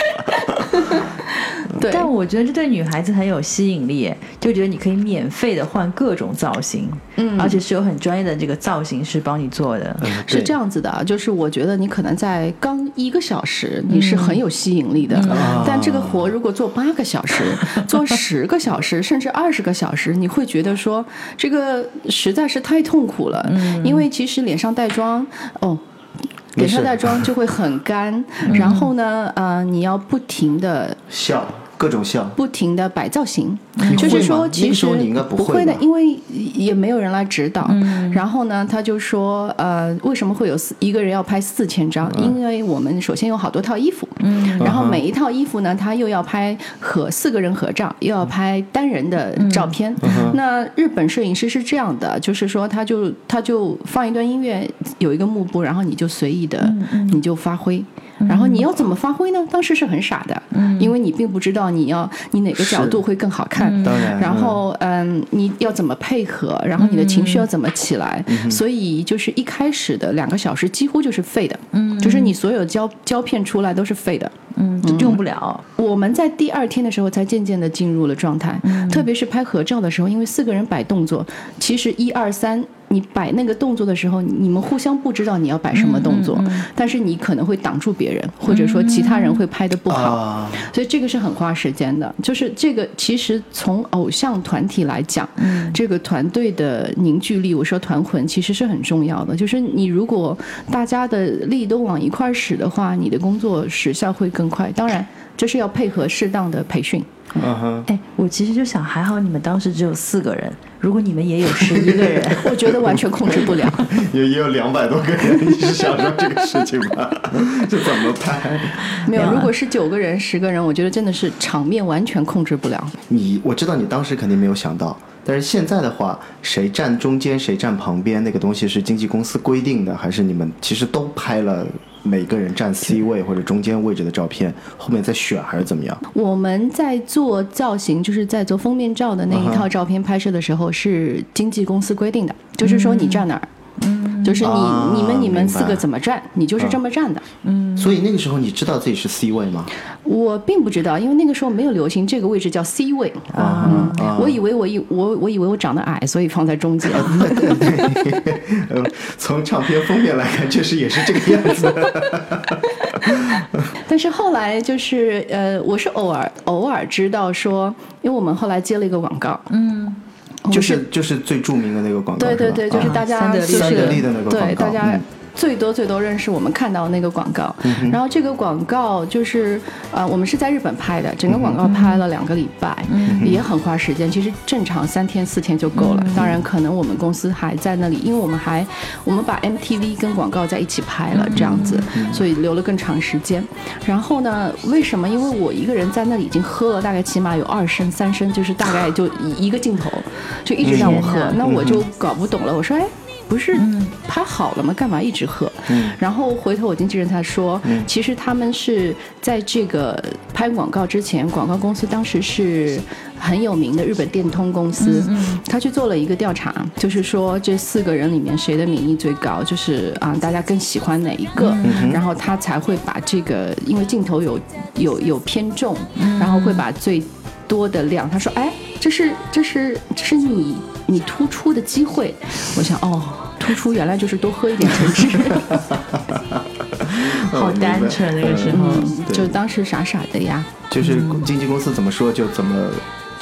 对，但我觉得这对女孩子很有吸引力，就觉得你可以免费的换各种造型，嗯。而且是有很专业的这个造型师帮你做的。嗯是这，样子的啊，就是我觉得你可能在刚一个小时你是很有吸引力的，但这个活如果做八个小时、做十个小时，甚至二十个小时，你会觉得说这个实在是太痛苦了，因为其实脸上带妆哦。脸上带妆就会很干，然后呢，呃，你要不停的笑，各种笑。不停的摆造型，就是说，其实个时候你应该不会，不会的因为也没有人来指导。然后呢，他就说，呃，为什么会有四一个人要拍四千张？因为我们首先有好多套衣服，然后每一套衣服呢，他又要拍和四个人合照，又要拍单人的照片。那日本摄影师是这样的，就是说，他就他就放一段音乐，有一个幕布，然后你就随意的，你就发挥。然后你要怎么发挥呢？当时是很傻的，因为你并不知道你要你哪个角度会更好看。当然然后嗯，你要怎么配合？然后你的情绪要怎么起来？所以就是一开始的两个小时几乎就是废的，嗯，就是你所有胶胶片出来都是废的。嗯，就用不了。我们在第二天的时候才渐渐的进入了状态，特别是拍合照的时候，因为四个人摆动作，其实一二三。你摆那个动作的时候，你们互相不知道你要摆什么动作，但是你可能会挡住别人，或者说其他人会拍的不好。啊，所以这个是很花时间的，就是这个其实从偶像团体来讲，这个团队的凝聚力，我说团魂其实是很重要的。就是你如果大家的力都往一块儿使的话，你的工作时效会更快。当然，这是要配合适当的培训。嗯哼，哎，我其实就想，还好你们当时只有四个人，如果你们也有十一个人，我觉得完全控制不了。也 也有两百多个人，你是想说这个事情吗？这怎么拍？没有，如果是九个人、十个人，我觉得真的是场面完全控制不了。你我知道你当时肯定没有想到，但是现在的话，谁站中间谁站旁边，那个东西是经纪公司规定的，还是你们其实都拍了每个人站 C 位或者中间位置的照片，后面再选还是怎么样？我们在做造型，就是在做封面照的那一套照片拍摄的时候，是经纪公司规定的，就是说你站哪儿，就是你、啊你们你们四个怎么站，你就是这么站的。嗯所以那个时候你知道自己是 C 位吗？我并不知道，因为那个时候没有流行这个位置叫 C 位。啊啊我以为我以我我以为我长得矮，所以放在中间。呃，从唱片封面来看，确实也是这个样子。但是后来就是呃，我是偶尔偶尔知道说，因为我们后来接了一个广告，嗯，就是就是最著名的那个广告，对对对，就是大家三得利就是三得利的那个广告对大家嗯最多最多认识我们看到那个广告。然后这个广告就是呃，我们是在日本拍的，整个广告拍了两个礼拜，也很花时间。其实正常三天四天就够了。当然，可能我们公司还在那里，因为我们还我们把 MTV 跟广告在一起拍了这样子，所以留了更长时间。然后呢，为什么？因为我一个人在那里已经喝了大概起码有二升三升，就是大概就一一个镜头，就一直让我喝，那我就搞不懂了。我说，哎。不是拍好了吗？干嘛一直喝？然后回头我经纪人他说，其实他们是在这个拍广告之前，广告公司当时是很有名的日本电通公司，他去做了一个调查，就是说这四个人里面谁的民意最高，就是啊大家更喜欢哪一个，然后他才会把这个，因为镜头有有有偏重，然后会把最多的量，他说，哎，这是这是这是你你突出的机会。我想，哦，突出原来就是多喝一点橙汁。好单纯那个时候。嗯，就当时傻傻的呀。就是经纪公司怎么说就怎么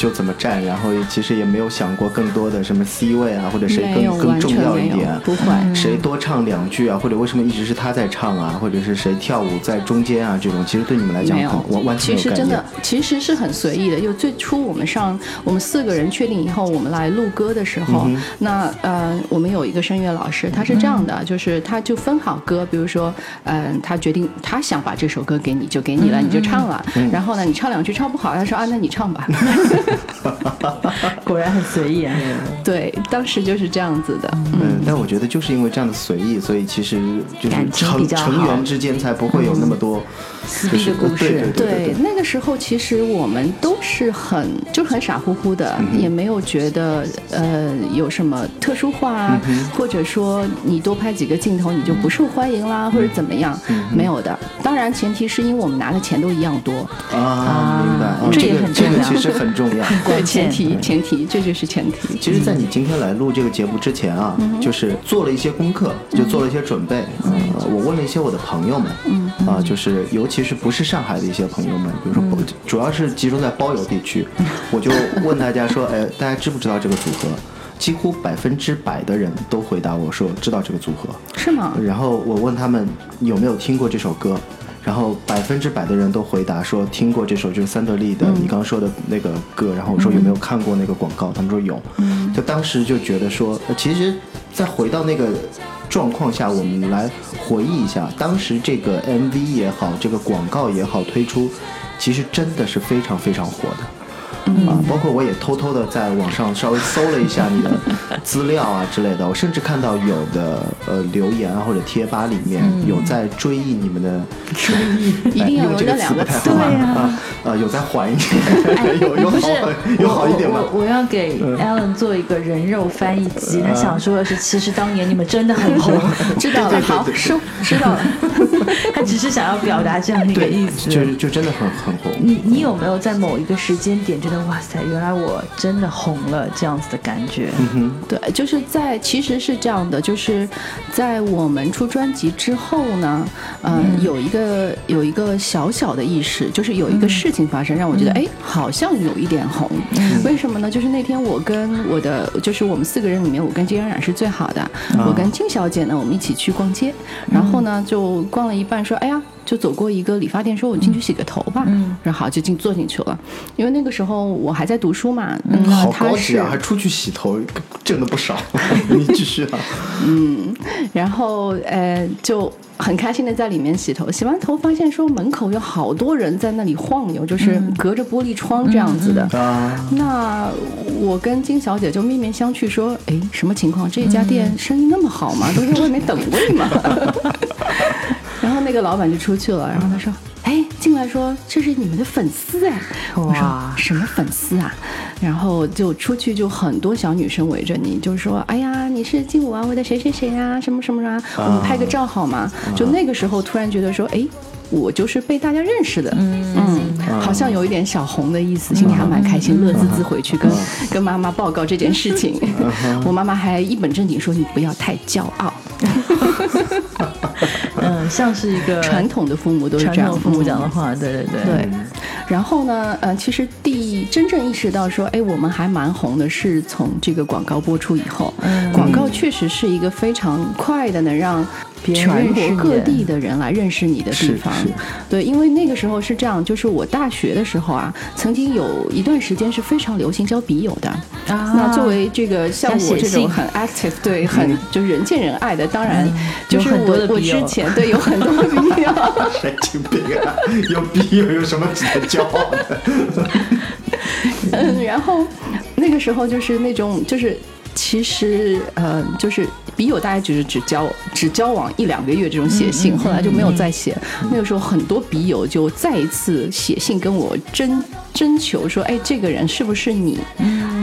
就怎么站，然后其实也没有想过更多的什么 C 位啊，或者谁更更重要一点，不会谁多唱两句啊，或者为什么一直是他在唱啊，或者是谁跳舞在中间啊，这种其实对你们来讲没有很完完全没有概念其实真的。其实是很随意的。就最初我们上我们四个人确定以后，我们来录歌的时候，嗯那呃我们有一个声乐老师，他是这样的，就是他就分好歌，比如说嗯、呃他决定他想把这首歌给你就给你了，你就唱了。嗯然后呢你唱两句唱不好，他说啊那你唱吧。果然很随意啊。对，当时就是这样子的。嗯，但我觉得就是因为这样的随意，所以其实就是感情比成较成员之间才不会有那么多撕逼的故事。对对对对，那个时候其实我们都是很就是很傻乎乎的，也没有觉得呃有什么特殊化啊，或者说你多拍几个镜头你就不受欢迎啦，或者怎么样，没有的。当然前提是因为我们拿的钱都一样多，啊，明白，哦这也这个很重要。这个其实很重要。要。对，前提前提，这就是前提。其实，在你今天来录这个节目之前啊，就是做了一些功课，就做了一些准备。呃，我问了一些我的朋友们，啊，就是尤其是不是上海的一些朋友们，比如说包，主要是集中在包邮地区，我就问大家说，哎，大家知不知道这个组合？几乎百分之百的人都回答我说知道这个组合。是吗？然后我问他们有没有听过这首歌，然后百分之百的人都回答说听过这首就是三得利的你刚刚说的那个歌，然后我说有没有看过那个广告，他们说有，就当时就觉得说，呃其实再回到那个状况下，我们来回忆一下，当时这个 MV 也好，这个广告也好推出，其实真的是非常非常火的。啊，包括我也偷偷的在网上稍微搜了一下你的 资料啊之类的，我甚至看到有的呃留言啊或者贴吧里面有在追忆你们的，追忆一定要有这个那两个词词不太好对啊啊，呃有在缓一点，有有好有好一点吗我？要给 Alan 做一个人肉翻译机，他想说的是，其实当年你们真的很红，知道了，好，收，知道了。他只是想要表达这样的一个意思。就就真的很很红。你你有没有在某一个时间点觉得哇塞，原来我真的红了这样子的感觉？对，就是在其实是这样的，就是在我们出专辑之后呢，呃，有一个有一个小小的意识，就是有一个事情发生，让我觉得哎，好像有一点红。为什么呢？就是那天我跟我的，就是我们四个人里面，我跟金冉冉是最好的，我跟金小姐呢，我们一起去逛街，然后呢就逛了一半，说哎呀。就走过一个理发店，说我进去洗个头吧，嗯，然后就进坐进去了，因为那个时候我还在读书嘛，嗯，那好高级啊，还出去洗头，挣的不少。你继续啊。然后呃就很开心的在里面洗头，洗完头发现说门口有好多人在那里晃悠，就是隔着玻璃窗这样子的。啊，那我跟金小姐就面面相觑说：“哎，什么情况？这家店生意那么好吗？都在外面等位吗？”然后那个老板就出去了，然后他说：“哎，进来说这是你们的粉丝哎。”我说哇：“什么粉丝啊？”然后就出去就很多小女生围着你，就说：“哎呀，你是劲舞啊，我的谁谁谁啊，什么什么啊，我们拍个照好吗？”就那个时候突然觉得说：“哎。”我就是被大家认识的，嗯。好像有一点小红的意思，心里还蛮开心，乐滋滋回去跟跟妈妈报告这件事情。我妈妈还一本正经说：“你不要太骄傲。嗯，像是一个传统的父母都是这样，父母讲的嗯。话，对对对。对，然后呢，呃，其实第真正意识到说，哎，我们还蛮红的，是从这个广告播出以后，广告确实是一个非常快的能让全国各地的人来认识你的地方。对，因为那个时候是这样，就是我大学的时候啊，曾经有一段时间是非常流行交笔友的。啊那作为这个像我这种很 active，对，很就是人见人爱的，当然就是我我之前对有很多的笔友。神经病啊！有笔友有什么值得骄傲的？嗯，然后那个时候就是那种就是。其实，呃，就是笔友，大家只是只交只交往一两个月这种写信，后来就没有再写。那个时候，很多笔友就再一次写信跟我征征求说：“哎，这个人是不是你？”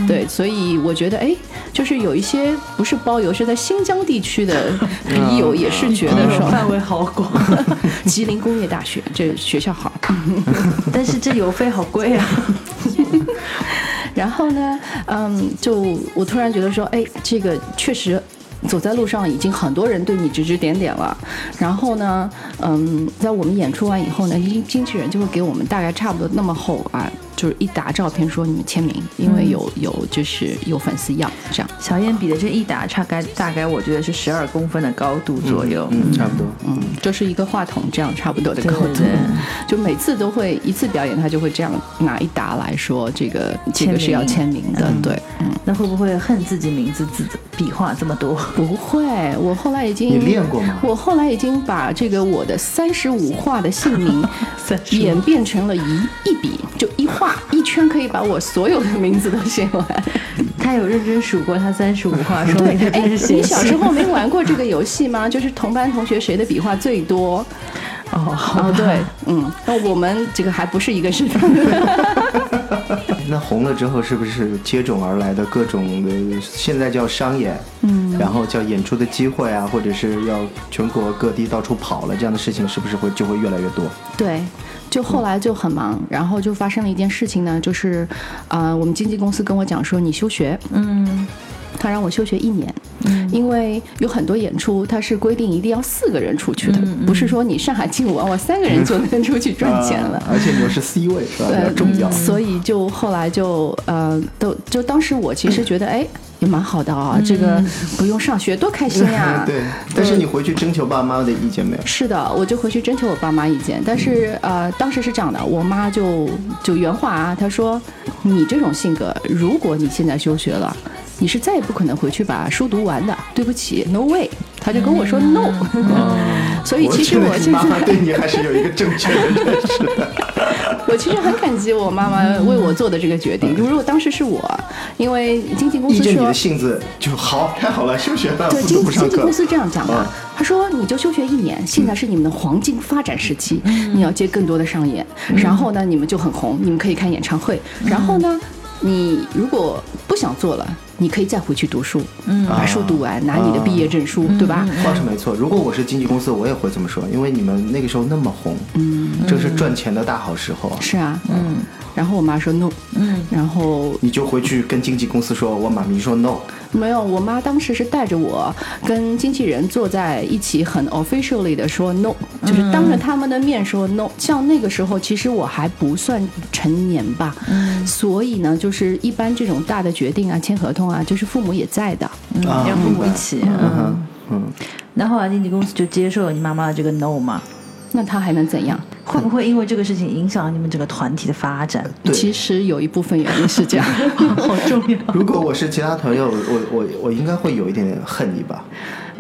对，所以我觉得，哎，就是有一些不是包邮，是在新疆地区的笔友，也是觉得说，范围好广，吉林工业大学这学校好。但是这邮费好贵啊。然后呢，嗯，就我突然觉得说，哎，这个确实。走在路上，已经很多人对你指指点点了。然后呢，嗯，在我们演出完以后呢，经经纪人就会给我们大概差不多那么厚啊，就是一沓照片，说你们签名，因为有有就是有粉丝要这样。小燕比的这一沓大概大概我觉得是十二公分的高度左右。嗯，差不多。嗯，就是一个话筒这样差不多的高度，对对对 就每次都会一次表演，他就会这样拿一沓来说，这个这个是要签名的，对，嗯。那会不会恨自己名字字笔画这么多？不会，我后来已经你练过吗我后来已经把这个我的三十五画的姓名 演变成了一一笔，就一画一圈可以把我所有的名字都写完。他有认真数过他三十五画，说明他 你小时候没玩过这个游戏吗？就是同班同学谁的笔画最多？哦，好哦，对，嗯，那我们这个还不是一个身份。那红了之后，是不是接踵而来的各种的，现在叫商演，嗯，然后叫演出的机会啊，或者是要全国各地到处跑了，这样的事情是不是会就会越来越多？对，就后来就很忙，然后就发生了一件事情呢，就是，呃，我们经纪公司跟我讲说你休学，嗯他让我休学一年，因为有很多演出，他是规定一定要四个人出去的，不是说你上海劲舞啊，我三个人就能出去赚钱了。啊而且你又是 C 位，是吧？重要嗯。所以就后来就呃，都就当时我其实觉得，哎，也蛮好的啊，这个不用上学，多开心呀！对，但是你回去征求爸妈的意见没有？是的，我就回去征求我爸妈意见，但是呃，当时是这样的，我妈就就原话啊，她说：“你这种性格，如果你现在休学了，你是再也不可能回去把书读完的。对不起，no way。”她就跟我说 no。所以其实我现你妈妈在对你还是有一个正确的认识的。我其实很感激我妈妈为我做的这个决定。如果当时是我，因为经纪公司说的。性子就好，太好了，休学了，对，不经经纪公。司这样讲的啊，他说你就休学一年，现在是你们的黄金发展时期，你要接更多的商演，然后呢，你们就很红，你们可以开演唱会，然后呢，你如果不想做了，你可以再回去读书，把书读完，拿你的毕业证书，对吧？话是没错，如果我是经纪公司，我也会这么说，因为你们那个时候那么红，嗯，这是赚钱的大好时候啊。是啊，嗯。然后我妈说 no，嗯，然后你就回去跟经纪公司说，我妈咪说 no，没有，我妈当时是带着我跟经纪人坐在一起，很 officially 的说 no，就是当着他们的面说 no。像那个时候，其实我还不算成年吧，所以呢，就是一般这种大的决定啊、签合同啊，就是父母也在的。啊要父母一起。嗯嗯，哼，嗯，那后啊经纪公司就接受了你妈妈的这个 no 嘛？那他还能怎样？会不会因为这个事情影响了你们整个团体的发展？对。其实有一部分原因是这样。好重要。如果我是其他朋友，我我我应该会有一点点恨你吧？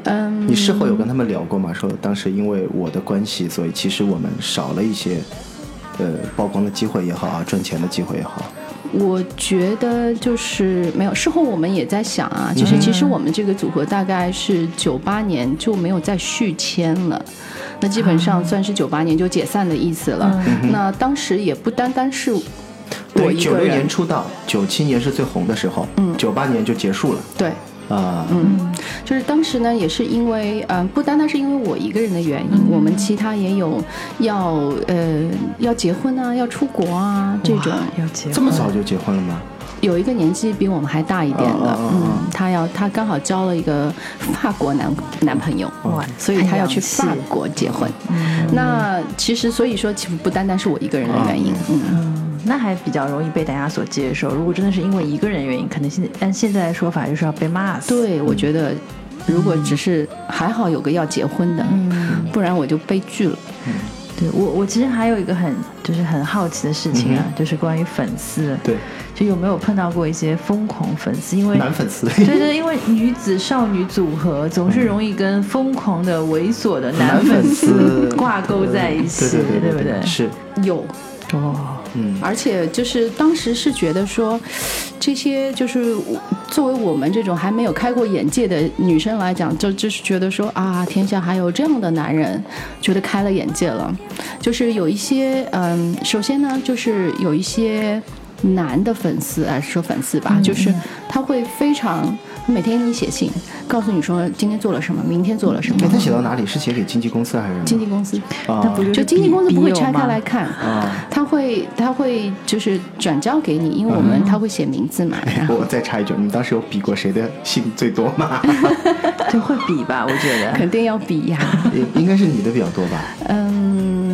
嗯，你事后有跟他们聊过吗？说当时因为我的关系，所以其实我们少了一些，呃，曝光的机会也好啊，赚钱的机会也好。我觉得就是没有。事后我们也在想啊，就是其实我们这个组合大概是九八年就没有再续签了。那基本上算是九八年就解散的意思了。那当时也不单单是我对，一个人九六年，出道，九七年是最红的时候，嗯，九八年就结束了对，啊。嗯，就是当时呢，也是因为，嗯、不单单是因为我一个人的原因，我们其他也有要呃要结婚啊，要出国啊这种。要结婚这么早就结婚了吗？有一个年纪比我们还大一点的，嗯，他要他刚好交了一个法国男男朋友，哇所以他要去法国结婚。那其实所以说，其实不单单是我一个人的原因，嗯，嗯，那还比较容易被大家所接受。如果真的是因为一个人原因，可能现在按现在的说法就是要被骂死。对，我觉得如果只是还好有个要结婚的，不然我就悲剧了。对我，我其实还有一个很就是很好奇的事情啊，就是关于粉丝，对，就有没有碰到过一些疯狂粉丝？因为男粉丝。对对，因为女子少女组合总是容易跟疯狂的、猥琐的男粉丝挂钩在一起，对不对？是，有，哦，嗯，而且就是当时是觉得说，这些就是我作为我们这种还没有开过眼界的女生来讲，就就是觉得说啊，天下还有这样的男人，觉得开了眼界了。就是有一些嗯，首先呢，就是有一些男的粉丝，啊，说粉丝吧，就是他会非常每天给你写信，告诉你说今天做了什么，明天做了什么哎，。他写到哪里？是写给经纪公司还是什么？经纪公司啊那不就是就经纪公司不会拆开来看。啊。他会他会就是转交给你，因为我们他会写名字嘛，然后我再插一句，你当时有比过谁的信最多吗？就会比吧，我觉得。肯定要比呀，应应该是你的比较多吧，嗯，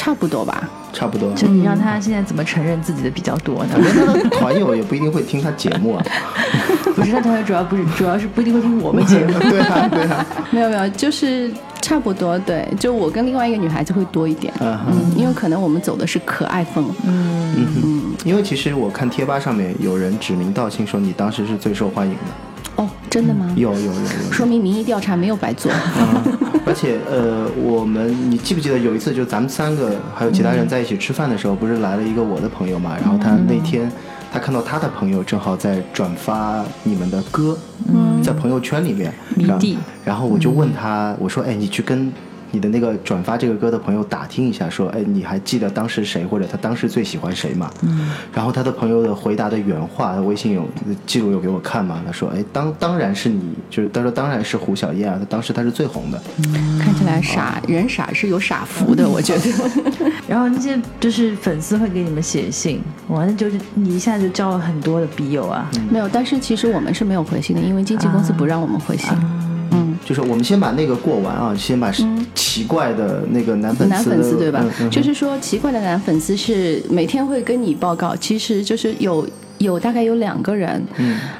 差不多吧。差不多。就你让他现在怎么承认自己的比较多呢？我觉得他的团友也不一定会听他节目啊。不是，他团友主要不是，主要是不一定会听我们节目。对啊，对啊。没有没有，就是差不多，对，就我跟另外一个女孩子会多一点，嗯因为可能我们走的是可爱风，嗯嗯，因为其实我看贴吧上面有人指名道姓说你当时是最受欢迎的，哦，真的吗？有有有有。说明民意调查没有白做，啊，而且呃，我们你记不记得有一次，就咱们三个还有其他人在一起吃饭的时候，不是来了一个我的朋友嘛？然后他那天他看到他的朋友正好在转发你们的歌，在朋友圈里面，然后我就问他，我说，哎，你去跟。你的那个转发这个歌的朋友打听一下，说，哎，你还记得当时谁或者他当时最喜欢谁吗？嗯，然后他的朋友的回答的原话，他微信有记录有给我看嘛？他说，哎，当当然是你，就是他说当然是胡小燕啊，他当时他是最红的。看起来傻人傻是有傻福的，我觉得。然后那些就是粉丝会给你们写信，哇，那就是你一下就交了很多的笔友啊。没有，但是其实我们是没有回信的，因为经纪公司不让我们回信。嗯，就是我们先把那个过完啊，先把奇怪的那个男粉丝，男粉丝对吧？就是说，奇怪的男粉丝是每天会跟你报告，其实就是有。有大概有两个人，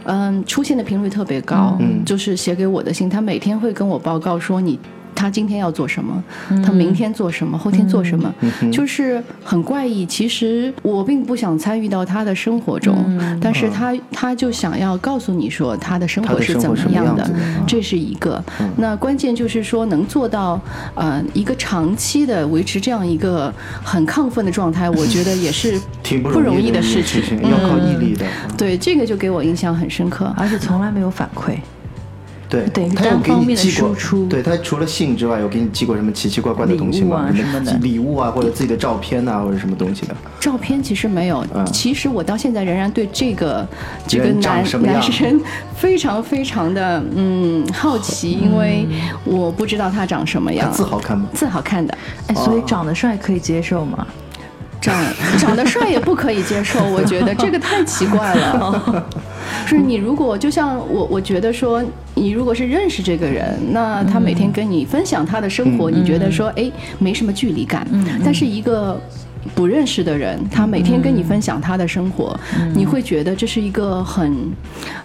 嗯出现的频率特别高，嗯就是写给我的信，他每天会跟我报告说你。他今天要做什么？他明天做什么？后天做什么？就是很怪异。其实我并不想参与到他的生活中，但是他他就想要告诉你说他的生活是怎么么样的这是一个。那关键就是说能做到呃一个长期的维持这样一个很亢奋的状态，我觉得也是 挺不不容易的事情。要靠毅力的。对，这个就给我印象很深刻。而且从来没有反馈。对，对他有给单方面的你寄过输出对他除了信之外，有给你寄过什么奇奇怪怪的东西吗？礼物啊什么的礼物啊，或者自己的照片啊，或者什么东西的。照片其实没有，嗯其实我到现在仍然对这个这个男什么样男生 非常非常的嗯好奇，因为我不知道他长什么他样。字好看吗？字好看的，哎，所以长得帅可以接受吗？长长得帅也不可以接受，我觉得这个太奇怪了。是你如果就像我，我觉得说，你如果是认识这个人，那他每天跟你分享他的生活，你觉得说，哎，没什么距离感。但是一个不认识的人，他每天跟你分享他的生活，你会觉得这是一个很，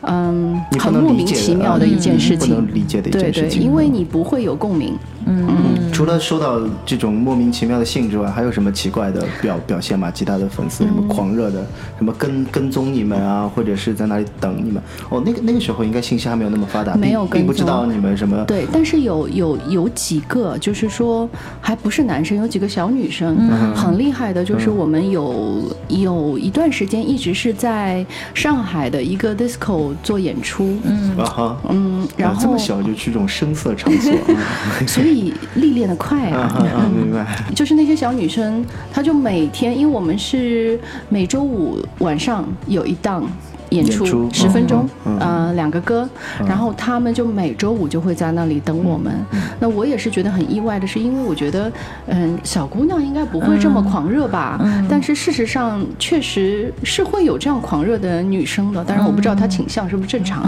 嗯，很莫名其妙的一件事情。对对。因为你不会有共鸣。嗯，除了收到这种莫名其妙的信之外，还有什么奇怪的表表现吗？其他的粉丝什么狂热的，什么跟跟踪你们啊，或者是在那里等你们？哦，那个那个时候应该信息还没有那么发达，没有跟并并不知道你们什么。对，但是有有有几个，就是说还不是男生，有几个小女生、很厉害的，就是我们有、有一段时间一直是在上海的一个 disco 做演出，嗯。啊哈，嗯，然啊这么小就去这种声色场所，所以历练的快啊明白。就是那些小女生，她就每天，因为我们是每周五晚上有一档演出，十分钟，嗯呃，两个歌，然后他们就每周五就会在那里等我们。嗯那我也是觉得很意外的是，因为我觉得，嗯，小姑娘应该不会这么狂热吧？但是事实上，确实是会有这样狂热的女生的，当然我不知道她倾向是不是正常。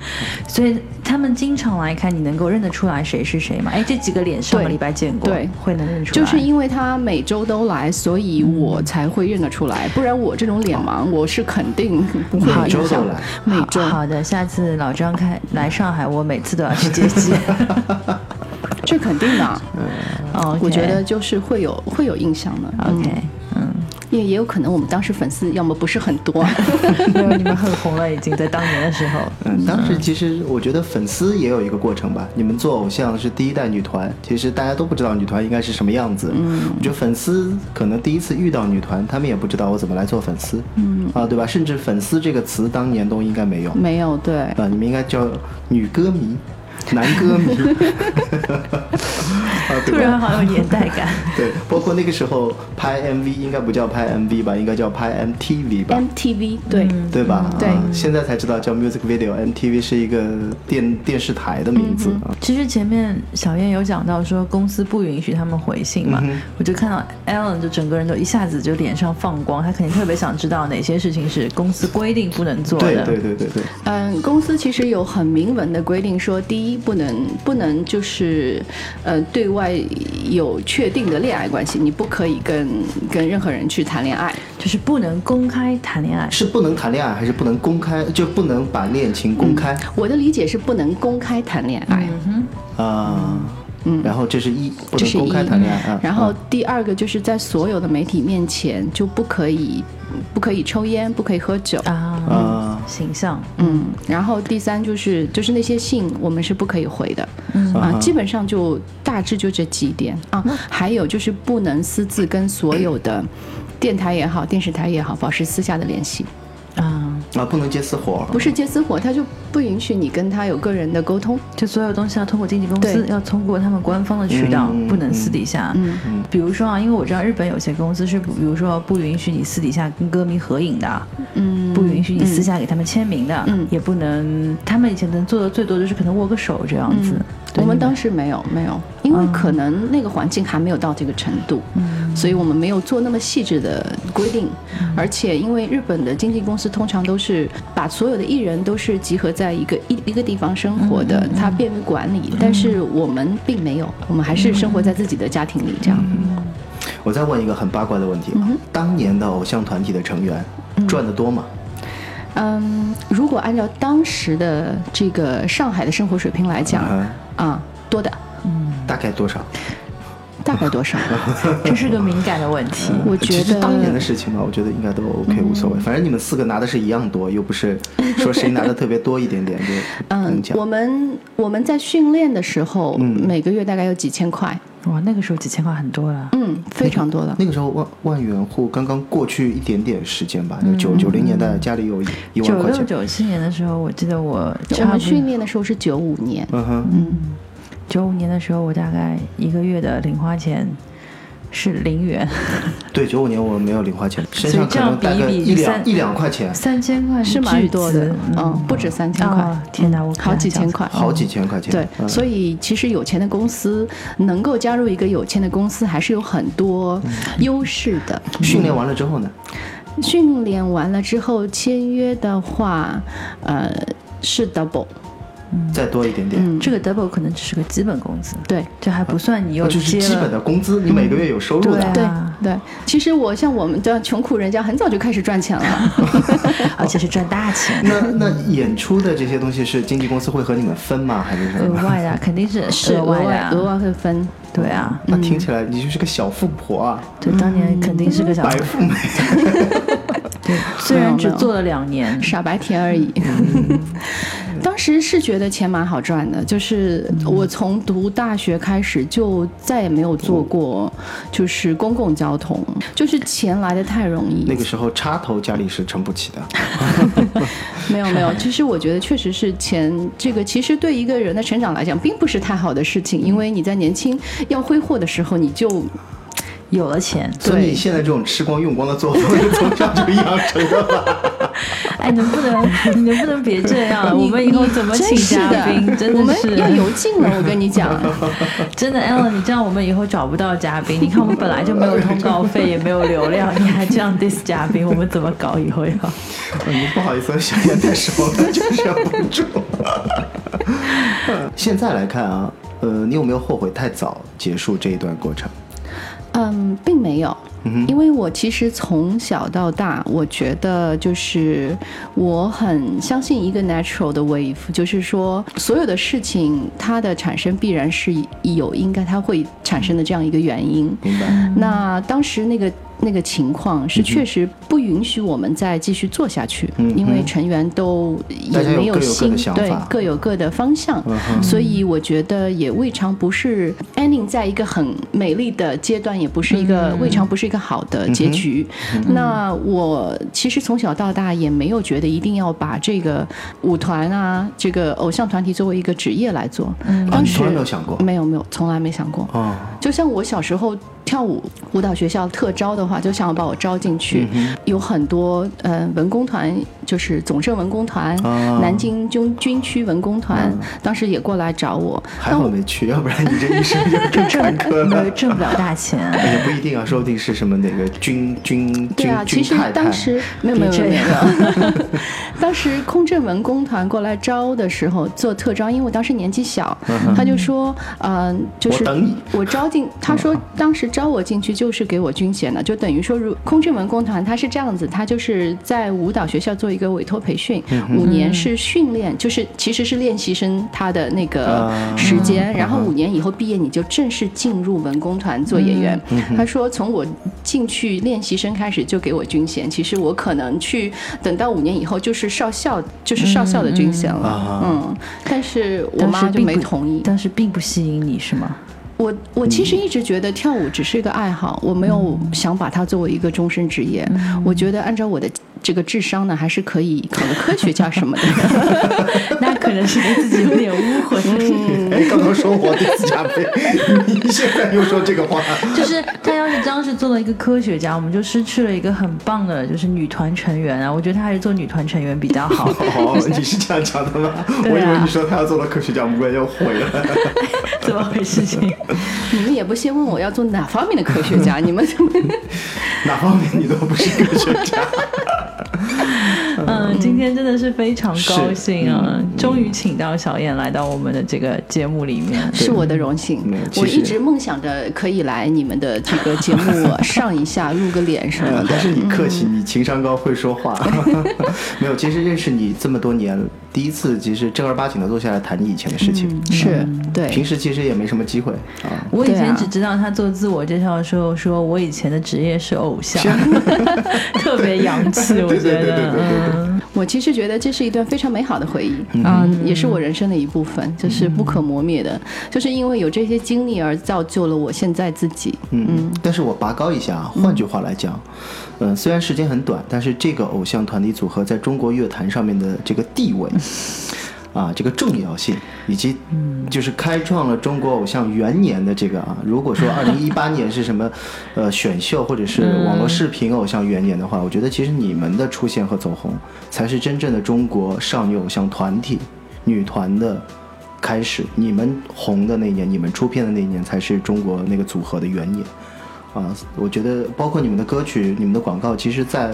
所以他们经常来看，你能够认得出来谁是谁吗？哎，这几个脸上个对礼拜见过，对。会能认出来。就是因为他每周都来，所以我才会认得出来，不然我这种脸盲，我是肯定不会印象都来。每周。好好的，下次老张开来上海，我每次都要去接机。这肯定的，哦，我觉得就是会有会有印象的。嗯。OK，嗯，也也有可能我们当时粉丝要么不是很多，没有你们很红了，已经在当年的时候。嗯，当时其实我觉得粉丝也有一个过程吧。你们做偶像是第一代女团，其实大家都不知道女团应该是什么样子。嗯，我觉得粉丝可能第一次遇到女团，他们也不知道我怎么来做粉丝。嗯，啊，对吧？甚至粉丝这个词当年都应该没有。没有对。啊，你们应该叫女歌迷、男歌迷。啊，突然好有年代感。对，包括那个时候拍 MV 应该不叫拍 MV 吧，应该叫拍 MTV 吧。MTV 对，对吧？对啊现在才知道叫 music video，MTV 是一个电电视台的名字啊。其实前面小燕有讲到说公司不允许他们回信嘛，嗯我就看到 Alan 就整个人都一下子就脸上放光，他肯定特别想知道哪些事情是公司规定不能做的。对对对对对，嗯，公司其实有很明文的规定，说第一不能不能就是呃对外有确定的恋爱关系，你不可以跟跟任何人去谈恋爱。就是不能公开谈恋爱。是不能谈恋爱，还是不能公开？就不能把恋情公开我的理解是不能公开谈恋爱。啊？嗯，然后这是一不这是公开谈恋爱啊。然后啊第二个就是在所有的媒体面前就不可以不可以抽烟，不可以喝酒。啊，啊。形象，嗯，然后第三就是就是那些信我们是不可以回的，嗯。啊，基本上就大致就这几点。啊，还有就是不能私自跟所有的电台也好、电视台也好保持私下的联系，啊，啊，不能接私活。不是接私活，他就不允许你跟他有个人的沟通，就所有东西要通过经纪公司，要通过他们官方的渠道，嗯不能私底下。嗯嗯比如说啊，因为我知道日本有些公司是，比如说不允许你私底下跟歌迷合影的，嗯，不允许你私下给他们签名的，嗯也不能，他们以前能做的最多就是可能握个手这样子。对我们当时没有没有，因为可能那个环境还没有到这个程度。嗯所以我们没有做那么细致的规定。而且因为日本的经纪公司通常都是把所有的艺人都是集合在一个一一个地方生活的，它便于管理。但是我们并没有，我们还是生活在自己的家庭里这样。我再问一个很八卦的问题：当年的偶像团体的成员赚得多吗？嗯，如果按照当时的这个上海的生活水平来讲，嗯啊，多的，嗯大概多少？大概多少？这是个敏感的问题。我觉得当年的事情嘛，我觉得应该都 OK 无所谓。反正你们四个拿的是一样多，又不是说谁拿的特别多一点点就 嗯，我们我们在训练的时候，嗯每个月大概有几千块，哇，那个时候几千块很多了。嗯，非常多了。那个时候万万元户刚刚过去一点点时间吧，就九九零年代家里有一一万九块钱，六九七年的时候，我记得我我们训练的时候是九五年，嗯哼，九五年的时候，我大概一个月的零花钱是零元，对，九五年我没有零花钱，身上可所以这样能带个比一比三一两一两块钱，三千块是蛮多的，嗯，不止三千块。哦，天哪，我好几千块，好几千块钱。对，嗯。所以其实有钱的公司能够加入一个有钱的公司，还是有很多优势的。训练完了之后呢？训练完了之后签约的话，呃，是 double，再多一点点，嗯，这个 double 可能只是个基本工资，对。这还不算你又那就是基本的。工资，你每个月有收入的。对对啊对，其实我像我们这样穷苦人家，很早就开始赚钱了。而且是赚大钱，那那演出的这些东西是经纪公司会和你们分吗？还是什么额？外的啊 肯定是是额额外的额外会分，对啊，那听起来你就是个小富婆啊，对，当年肯定是个小白富美。对，虽然只做了两年，傻白甜而已。当时是觉得钱蛮好赚的，就是我从读大学开始就再也没有坐过就是公共交通，就是钱来的太容易。那个时候插头家里是撑不起的。没 有没有，其实我觉得确实是钱这个，其实对一个人的成长来讲，并不是太好的事情，因为你在年轻要挥霍的时候，你就有了钱，所以你现在这种吃光用光的作风，是从小就养成的吧？哎，能不能你能不能别这样了？我们以后怎么请嘉宾？真我们的是要油尽了，我跟你讲。真的，Ellen，你这样我们以后找不到嘉宾。你看我们本来就没有通告费，也没有流量，你还这样 diss 嘉宾，我们怎么搞以后要？你不好意思，小燕太少了，就是忍不住。现在来看啊，呃，你有没有后悔太早结束这一段过程？嗯，并没有，嗯因为我其实从小到大，我觉得就是我很相信一个 natural 的 wave，就是说所有的事情它的产生必然是有应该它会产生的这样一个原因。明白？那当时那个那个情况是确实不允许我们再继续做下去，嗯因为成员都也没各有心，对，各有各的方向，嗯所以我觉得也未尝不是 ending 在一个很美丽的阶段，也不是一个、未尝不是一个好的结局。那我其实从小到大也没有觉得一定要把这个舞团啊，这个偶像团体作为一个职业来做。啊当时你从来没有想过？没有没有，从来没想过。哦，就像我小时候跳舞舞蹈学校特招的话，就想要把我招进去，嗯有很多呃文工团，就是总政文工团、啊。南京军军区文工团，当时也过来找我。还好没去，要不然你这一生就更坎坷了。挣不了大钱。也不一定啊，说不定是什么哪个军军对啊，其实当时没有没有别没有这没有，当时空政文工团过来招的时候做特招，因为我当时年纪小，他就说，嗯、就是我招进，他说当时招我进去就是给我军衔的，就等于说，如空军文工团他是这样子，他就是在舞蹈学校做一个委托培训，五年是训练，就是其实是练习生他的那个啊时间，然后五年以后毕业你就正式进入文工团做演员。他说从我进去练习生开始就给我军衔，其实我可能去等到五年以后就是少校，就是少校的军衔了。啊嗯，但是我妈就没同意。但是并不吸引你是吗？我我其实一直觉得跳舞只是一个爱好，我没有想把它作为一个终身职业。我觉得按照我的这个智商呢，还是可以考个科学家什么的。那可可能是对自己有点误会。哎，刚刚说我第四加倍，你现在又说这个话，就是他要是当时做了一个科学家，我们就失去了一个很棒的，就是女团成员啊。我觉得他还是做女团成员比较好。哦，你是这样讲的吗？啊我以为你说他要做了科学家，我们要毁了。怎么回事情？你们也不先问我要做哪方面的科学家，你们怎么？哪方面你都不是科学家。嗯，今天真的是非常高兴啊，嗯终于请到小燕来到我们的这个节目里面。是我的荣幸我一直梦想着可以来你们的这个节目 上一下，露个脸什么呃，的。但是你客气，你情商高，会说话。没有，其实认识你这么多年，第一次其实正儿八经的坐下来谈你以前的事情。是对，平时其实也没什么机会啊。我以前只知道他做自我介绍的时候说，我以前的职业是偶像，特别洋气，我觉对对对对得。对对嗯，我其实觉得这是一段非常美好的回忆，嗯，也是我人生的一部分，就是不可磨灭的。就是因为有这些经历而造就了我现在自己。嗯，但是我拔高一下啊，换句话来讲，嗯、虽然时间很短，但是这个偶像团体组合在中国乐坛上面的这个地位。啊，这个重要性，以及就是开创了中国偶像元年的这个啊，如果说二零一八年是什么，呃，选秀或者是网络视频偶像元年的话，我觉得其实你们的出现和走红，才是真正的中国少女偶像团体女团的开始。你们红的那一年，你们出片的那一年，才是中国那个组合的元年。啊，我觉得包括你们的歌曲、你们的广告，其实在，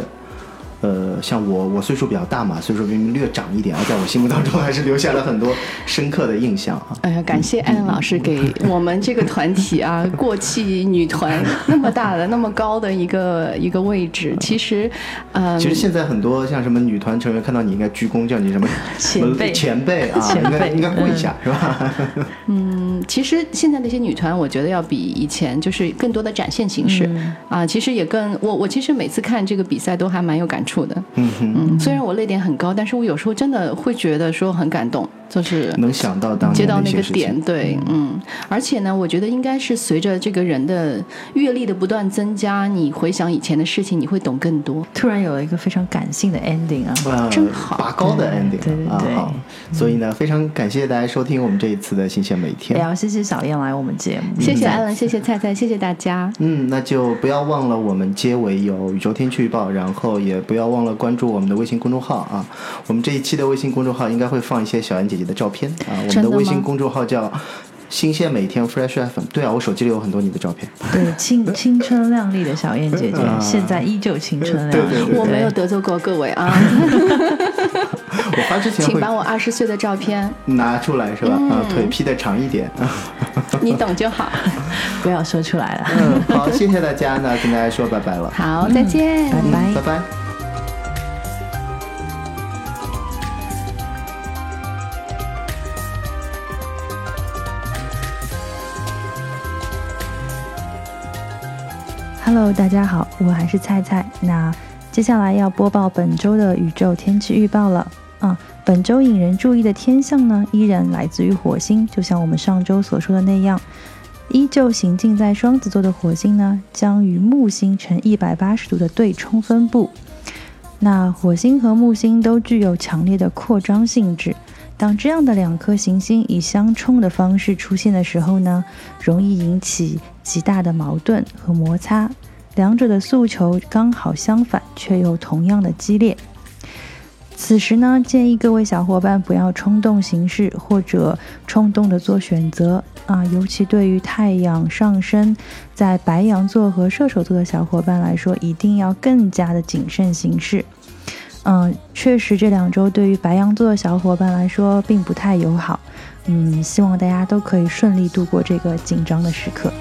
呃，像我，我岁数比较大嘛，岁数明明略长一点，啊在我心目当中还是留下了很多深刻的印象啊。哎呀，感谢艾伦老师给我们这个团体啊，过气女团那么大的、那么高的一个一个位置。其实，嗯、其实现在很多像什么女团成员看到你应该鞠躬，叫你什么 前辈前辈啊，前辈应该应该跪一下、是吧？嗯，其实现在那些女团，我觉得要比以前就是更多的展现形式、啊，其实也更我我其实每次看这个比赛都还蛮有感触的。嗯哼，嗯，虽然我泪点很高，但是我有时候真的会觉得说很感动，就是能想到当年接到那个点，对，嗯，而且呢，我觉得应该是随着这个人的阅历的不断增加，你回想以前的事情，你会懂更多。突然有了一个非常感性的 ending 啊。呃，真好拔高的 ending 对对对啊，好，所以呢，非常感谢大家收听我们这一次的新鲜每也天。要谢谢小燕来我们节目，谢谢艾伦，谢谢菜菜，谢谢大家。嗯，那就不要忘了我们结尾有宇宙天气预报，然后也不要忘了关注我们的微信公众号啊。我们这一期的微信公众号应该会放一些小燕姐姐的照片啊。我们的微信公众号叫新鲜每天 Fresh FM。对啊，我手机里有很多你的照片。对青 青春靓丽的小燕姐姐，现在依旧青春靓丽。对对对我没有得罪过各位啊，我发之前请把我二十岁的照片，拿出来是吧？嗯啊，腿 劈得长一点。你懂就好。不要说出来了。嗯，好，谢谢大家，那跟大家说拜拜了。好，再见，拜拜拜拜。Hello，大家好，我还是菜菜。那接下来要播报本周的宇宙天气预报了啊。本周引人注意的天象呢，依然来自于火星，就像我们上周所说的那样，依旧行进在双子座的火星呢，将与木星呈一百八十度的对冲分布。那火星和木星都具有强烈的扩张性质。当这样的两颗行星以相冲的方式出现的时候呢，容易引起极大的矛盾和摩擦，两者的诉求刚好相反，却又同样的激烈。此时呢，建议各位小伙伴不要冲动行事，或者冲动的做选择啊，尤其对于太阳上升在白羊座和射手座的小伙伴来说，一定要更加的谨慎行事。嗯，确实这两周对于白羊座的小伙伴来说并不太友好。嗯，希望大家都可以顺利度过这个紧张的时刻。